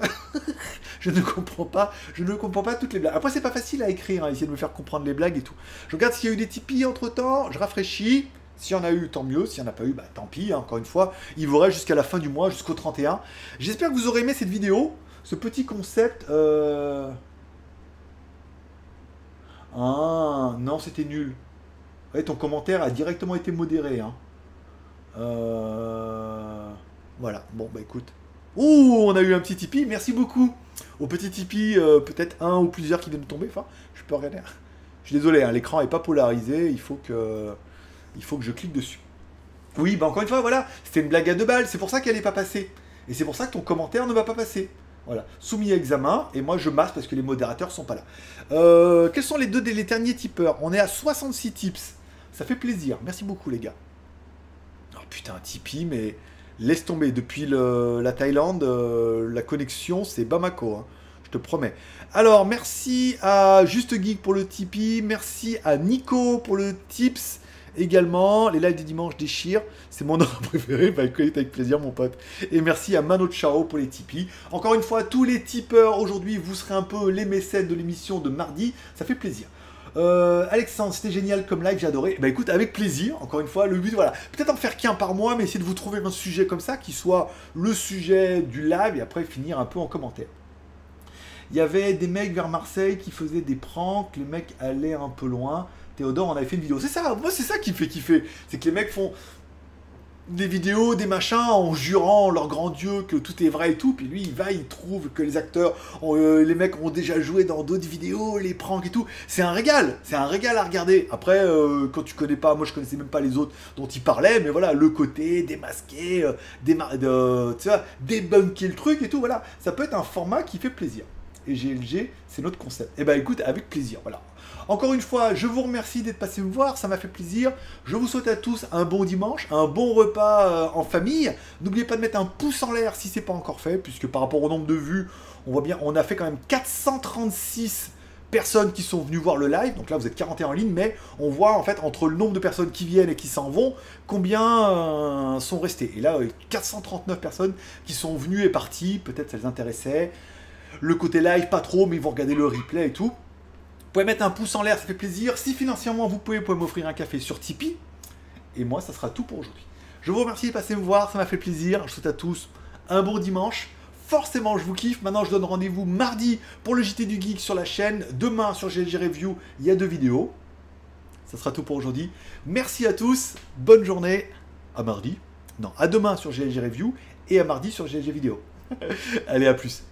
je ne comprends pas, je ne comprends pas toutes les blagues. Après, c'est pas facile à écrire, hein, essayer de me faire comprendre les blagues et tout. Je regarde s'il y a eu des Tipeee entre temps, je rafraîchis. S'il y en a eu, tant mieux. S'il n'y en a pas eu, bah tant pis, hein, encore une fois. Il vous reste jusqu'à la fin du mois, jusqu'au 31. J'espère que vous aurez aimé cette vidéo. Ce petit concept. Euh... Ah, non, c'était nul. Ton commentaire a directement été modéré. Hein. Euh... Voilà, bon bah écoute. Ouh, on a eu un petit Tipeee, merci beaucoup. Au petit Tipeee, euh, peut-être un ou plusieurs qui viennent de tomber. Enfin, je peux regarder. Je suis désolé, hein, l'écran est pas polarisé, il faut que il faut que je clique dessus. Oui, bah encore une fois, voilà, c'était une blague à deux balles, c'est pour ça qu'elle n'est pas passée. Et c'est pour ça que ton commentaire ne va pas passer. Voilà, soumis à examen, et moi je masse parce que les modérateurs sont pas là. Euh, quels sont les deux des derniers tipeurs? On est à 66 tips. Ça fait plaisir. Merci beaucoup les gars putain, Tipeee, mais laisse tomber. Depuis la Thaïlande, euh, la connexion, c'est Bamako. Hein. Je te promets. Alors, merci à Juste Geek pour le Tipeee, merci à Nico pour le Tips également. Les lives du dimanche déchirent, c'est mon ordre préféré, bah écoute avec plaisir mon pote. Et merci à Mano Chao pour les Tipeee. Encore une fois, tous les tipeurs aujourd'hui, vous serez un peu les mécènes de l'émission de mardi, ça fait plaisir. Euh, Alexandre, c'était génial comme live, j'ai adoré. Bah écoute, avec plaisir, encore une fois, le but, voilà, peut-être en faire qu'un par mois, mais essayer de vous trouver un sujet comme ça qui soit le sujet du live et après finir un peu en commentaire. Il y avait des mecs vers Marseille qui faisaient des pranks, les mecs allaient un peu loin. Théodore en avait fait une vidéo. C'est ça, moi c'est ça qui me fait kiffer. C'est que les mecs font des vidéos, des machins, en jurant leur grand Dieu que tout est vrai et tout, puis lui il va, il trouve que les acteurs, euh, les mecs ont déjà joué dans d'autres vidéos, les pranks et tout. C'est un régal, c'est un régal à regarder. Après, euh, quand tu connais pas, moi je connaissais même pas les autres dont il parlait, mais voilà, le côté démasqué, euh, vois, débunker le truc et tout, voilà, ça peut être un format qui fait plaisir. Et GLG, c'est notre concept. Et eh ben écoute, avec plaisir, voilà. Encore une fois, je vous remercie d'être passé me voir, ça m'a fait plaisir. Je vous souhaite à tous un bon dimanche, un bon repas euh, en famille. N'oubliez pas de mettre un pouce en l'air si c'est pas encore fait, puisque par rapport au nombre de vues, on voit bien, on a fait quand même 436 personnes qui sont venues voir le live. Donc là, vous êtes 41 en ligne, mais on voit en fait entre le nombre de personnes qui viennent et qui s'en vont, combien euh, sont restés. Et là, 439 personnes qui sont venues et parties. Peut-être ça les intéressait. Le côté live, pas trop, mais ils vont regarder le replay et tout pouvez mettre un pouce en l'air, ça fait plaisir. Si financièrement vous pouvez, vous pouvez m'offrir un café sur Tipeee. Et moi, ça sera tout pour aujourd'hui. Je vous remercie de passer me voir, ça m'a fait plaisir. Je souhaite à tous un bon dimanche. Forcément, je vous kiffe. Maintenant, je donne rendez-vous mardi pour le JT du Geek sur la chaîne. Demain, sur GLG Review, il y a deux vidéos. Ça sera tout pour aujourd'hui. Merci à tous. Bonne journée. À mardi. Non, à demain sur GLG Review et à mardi sur GLG Vidéo. Allez, à plus.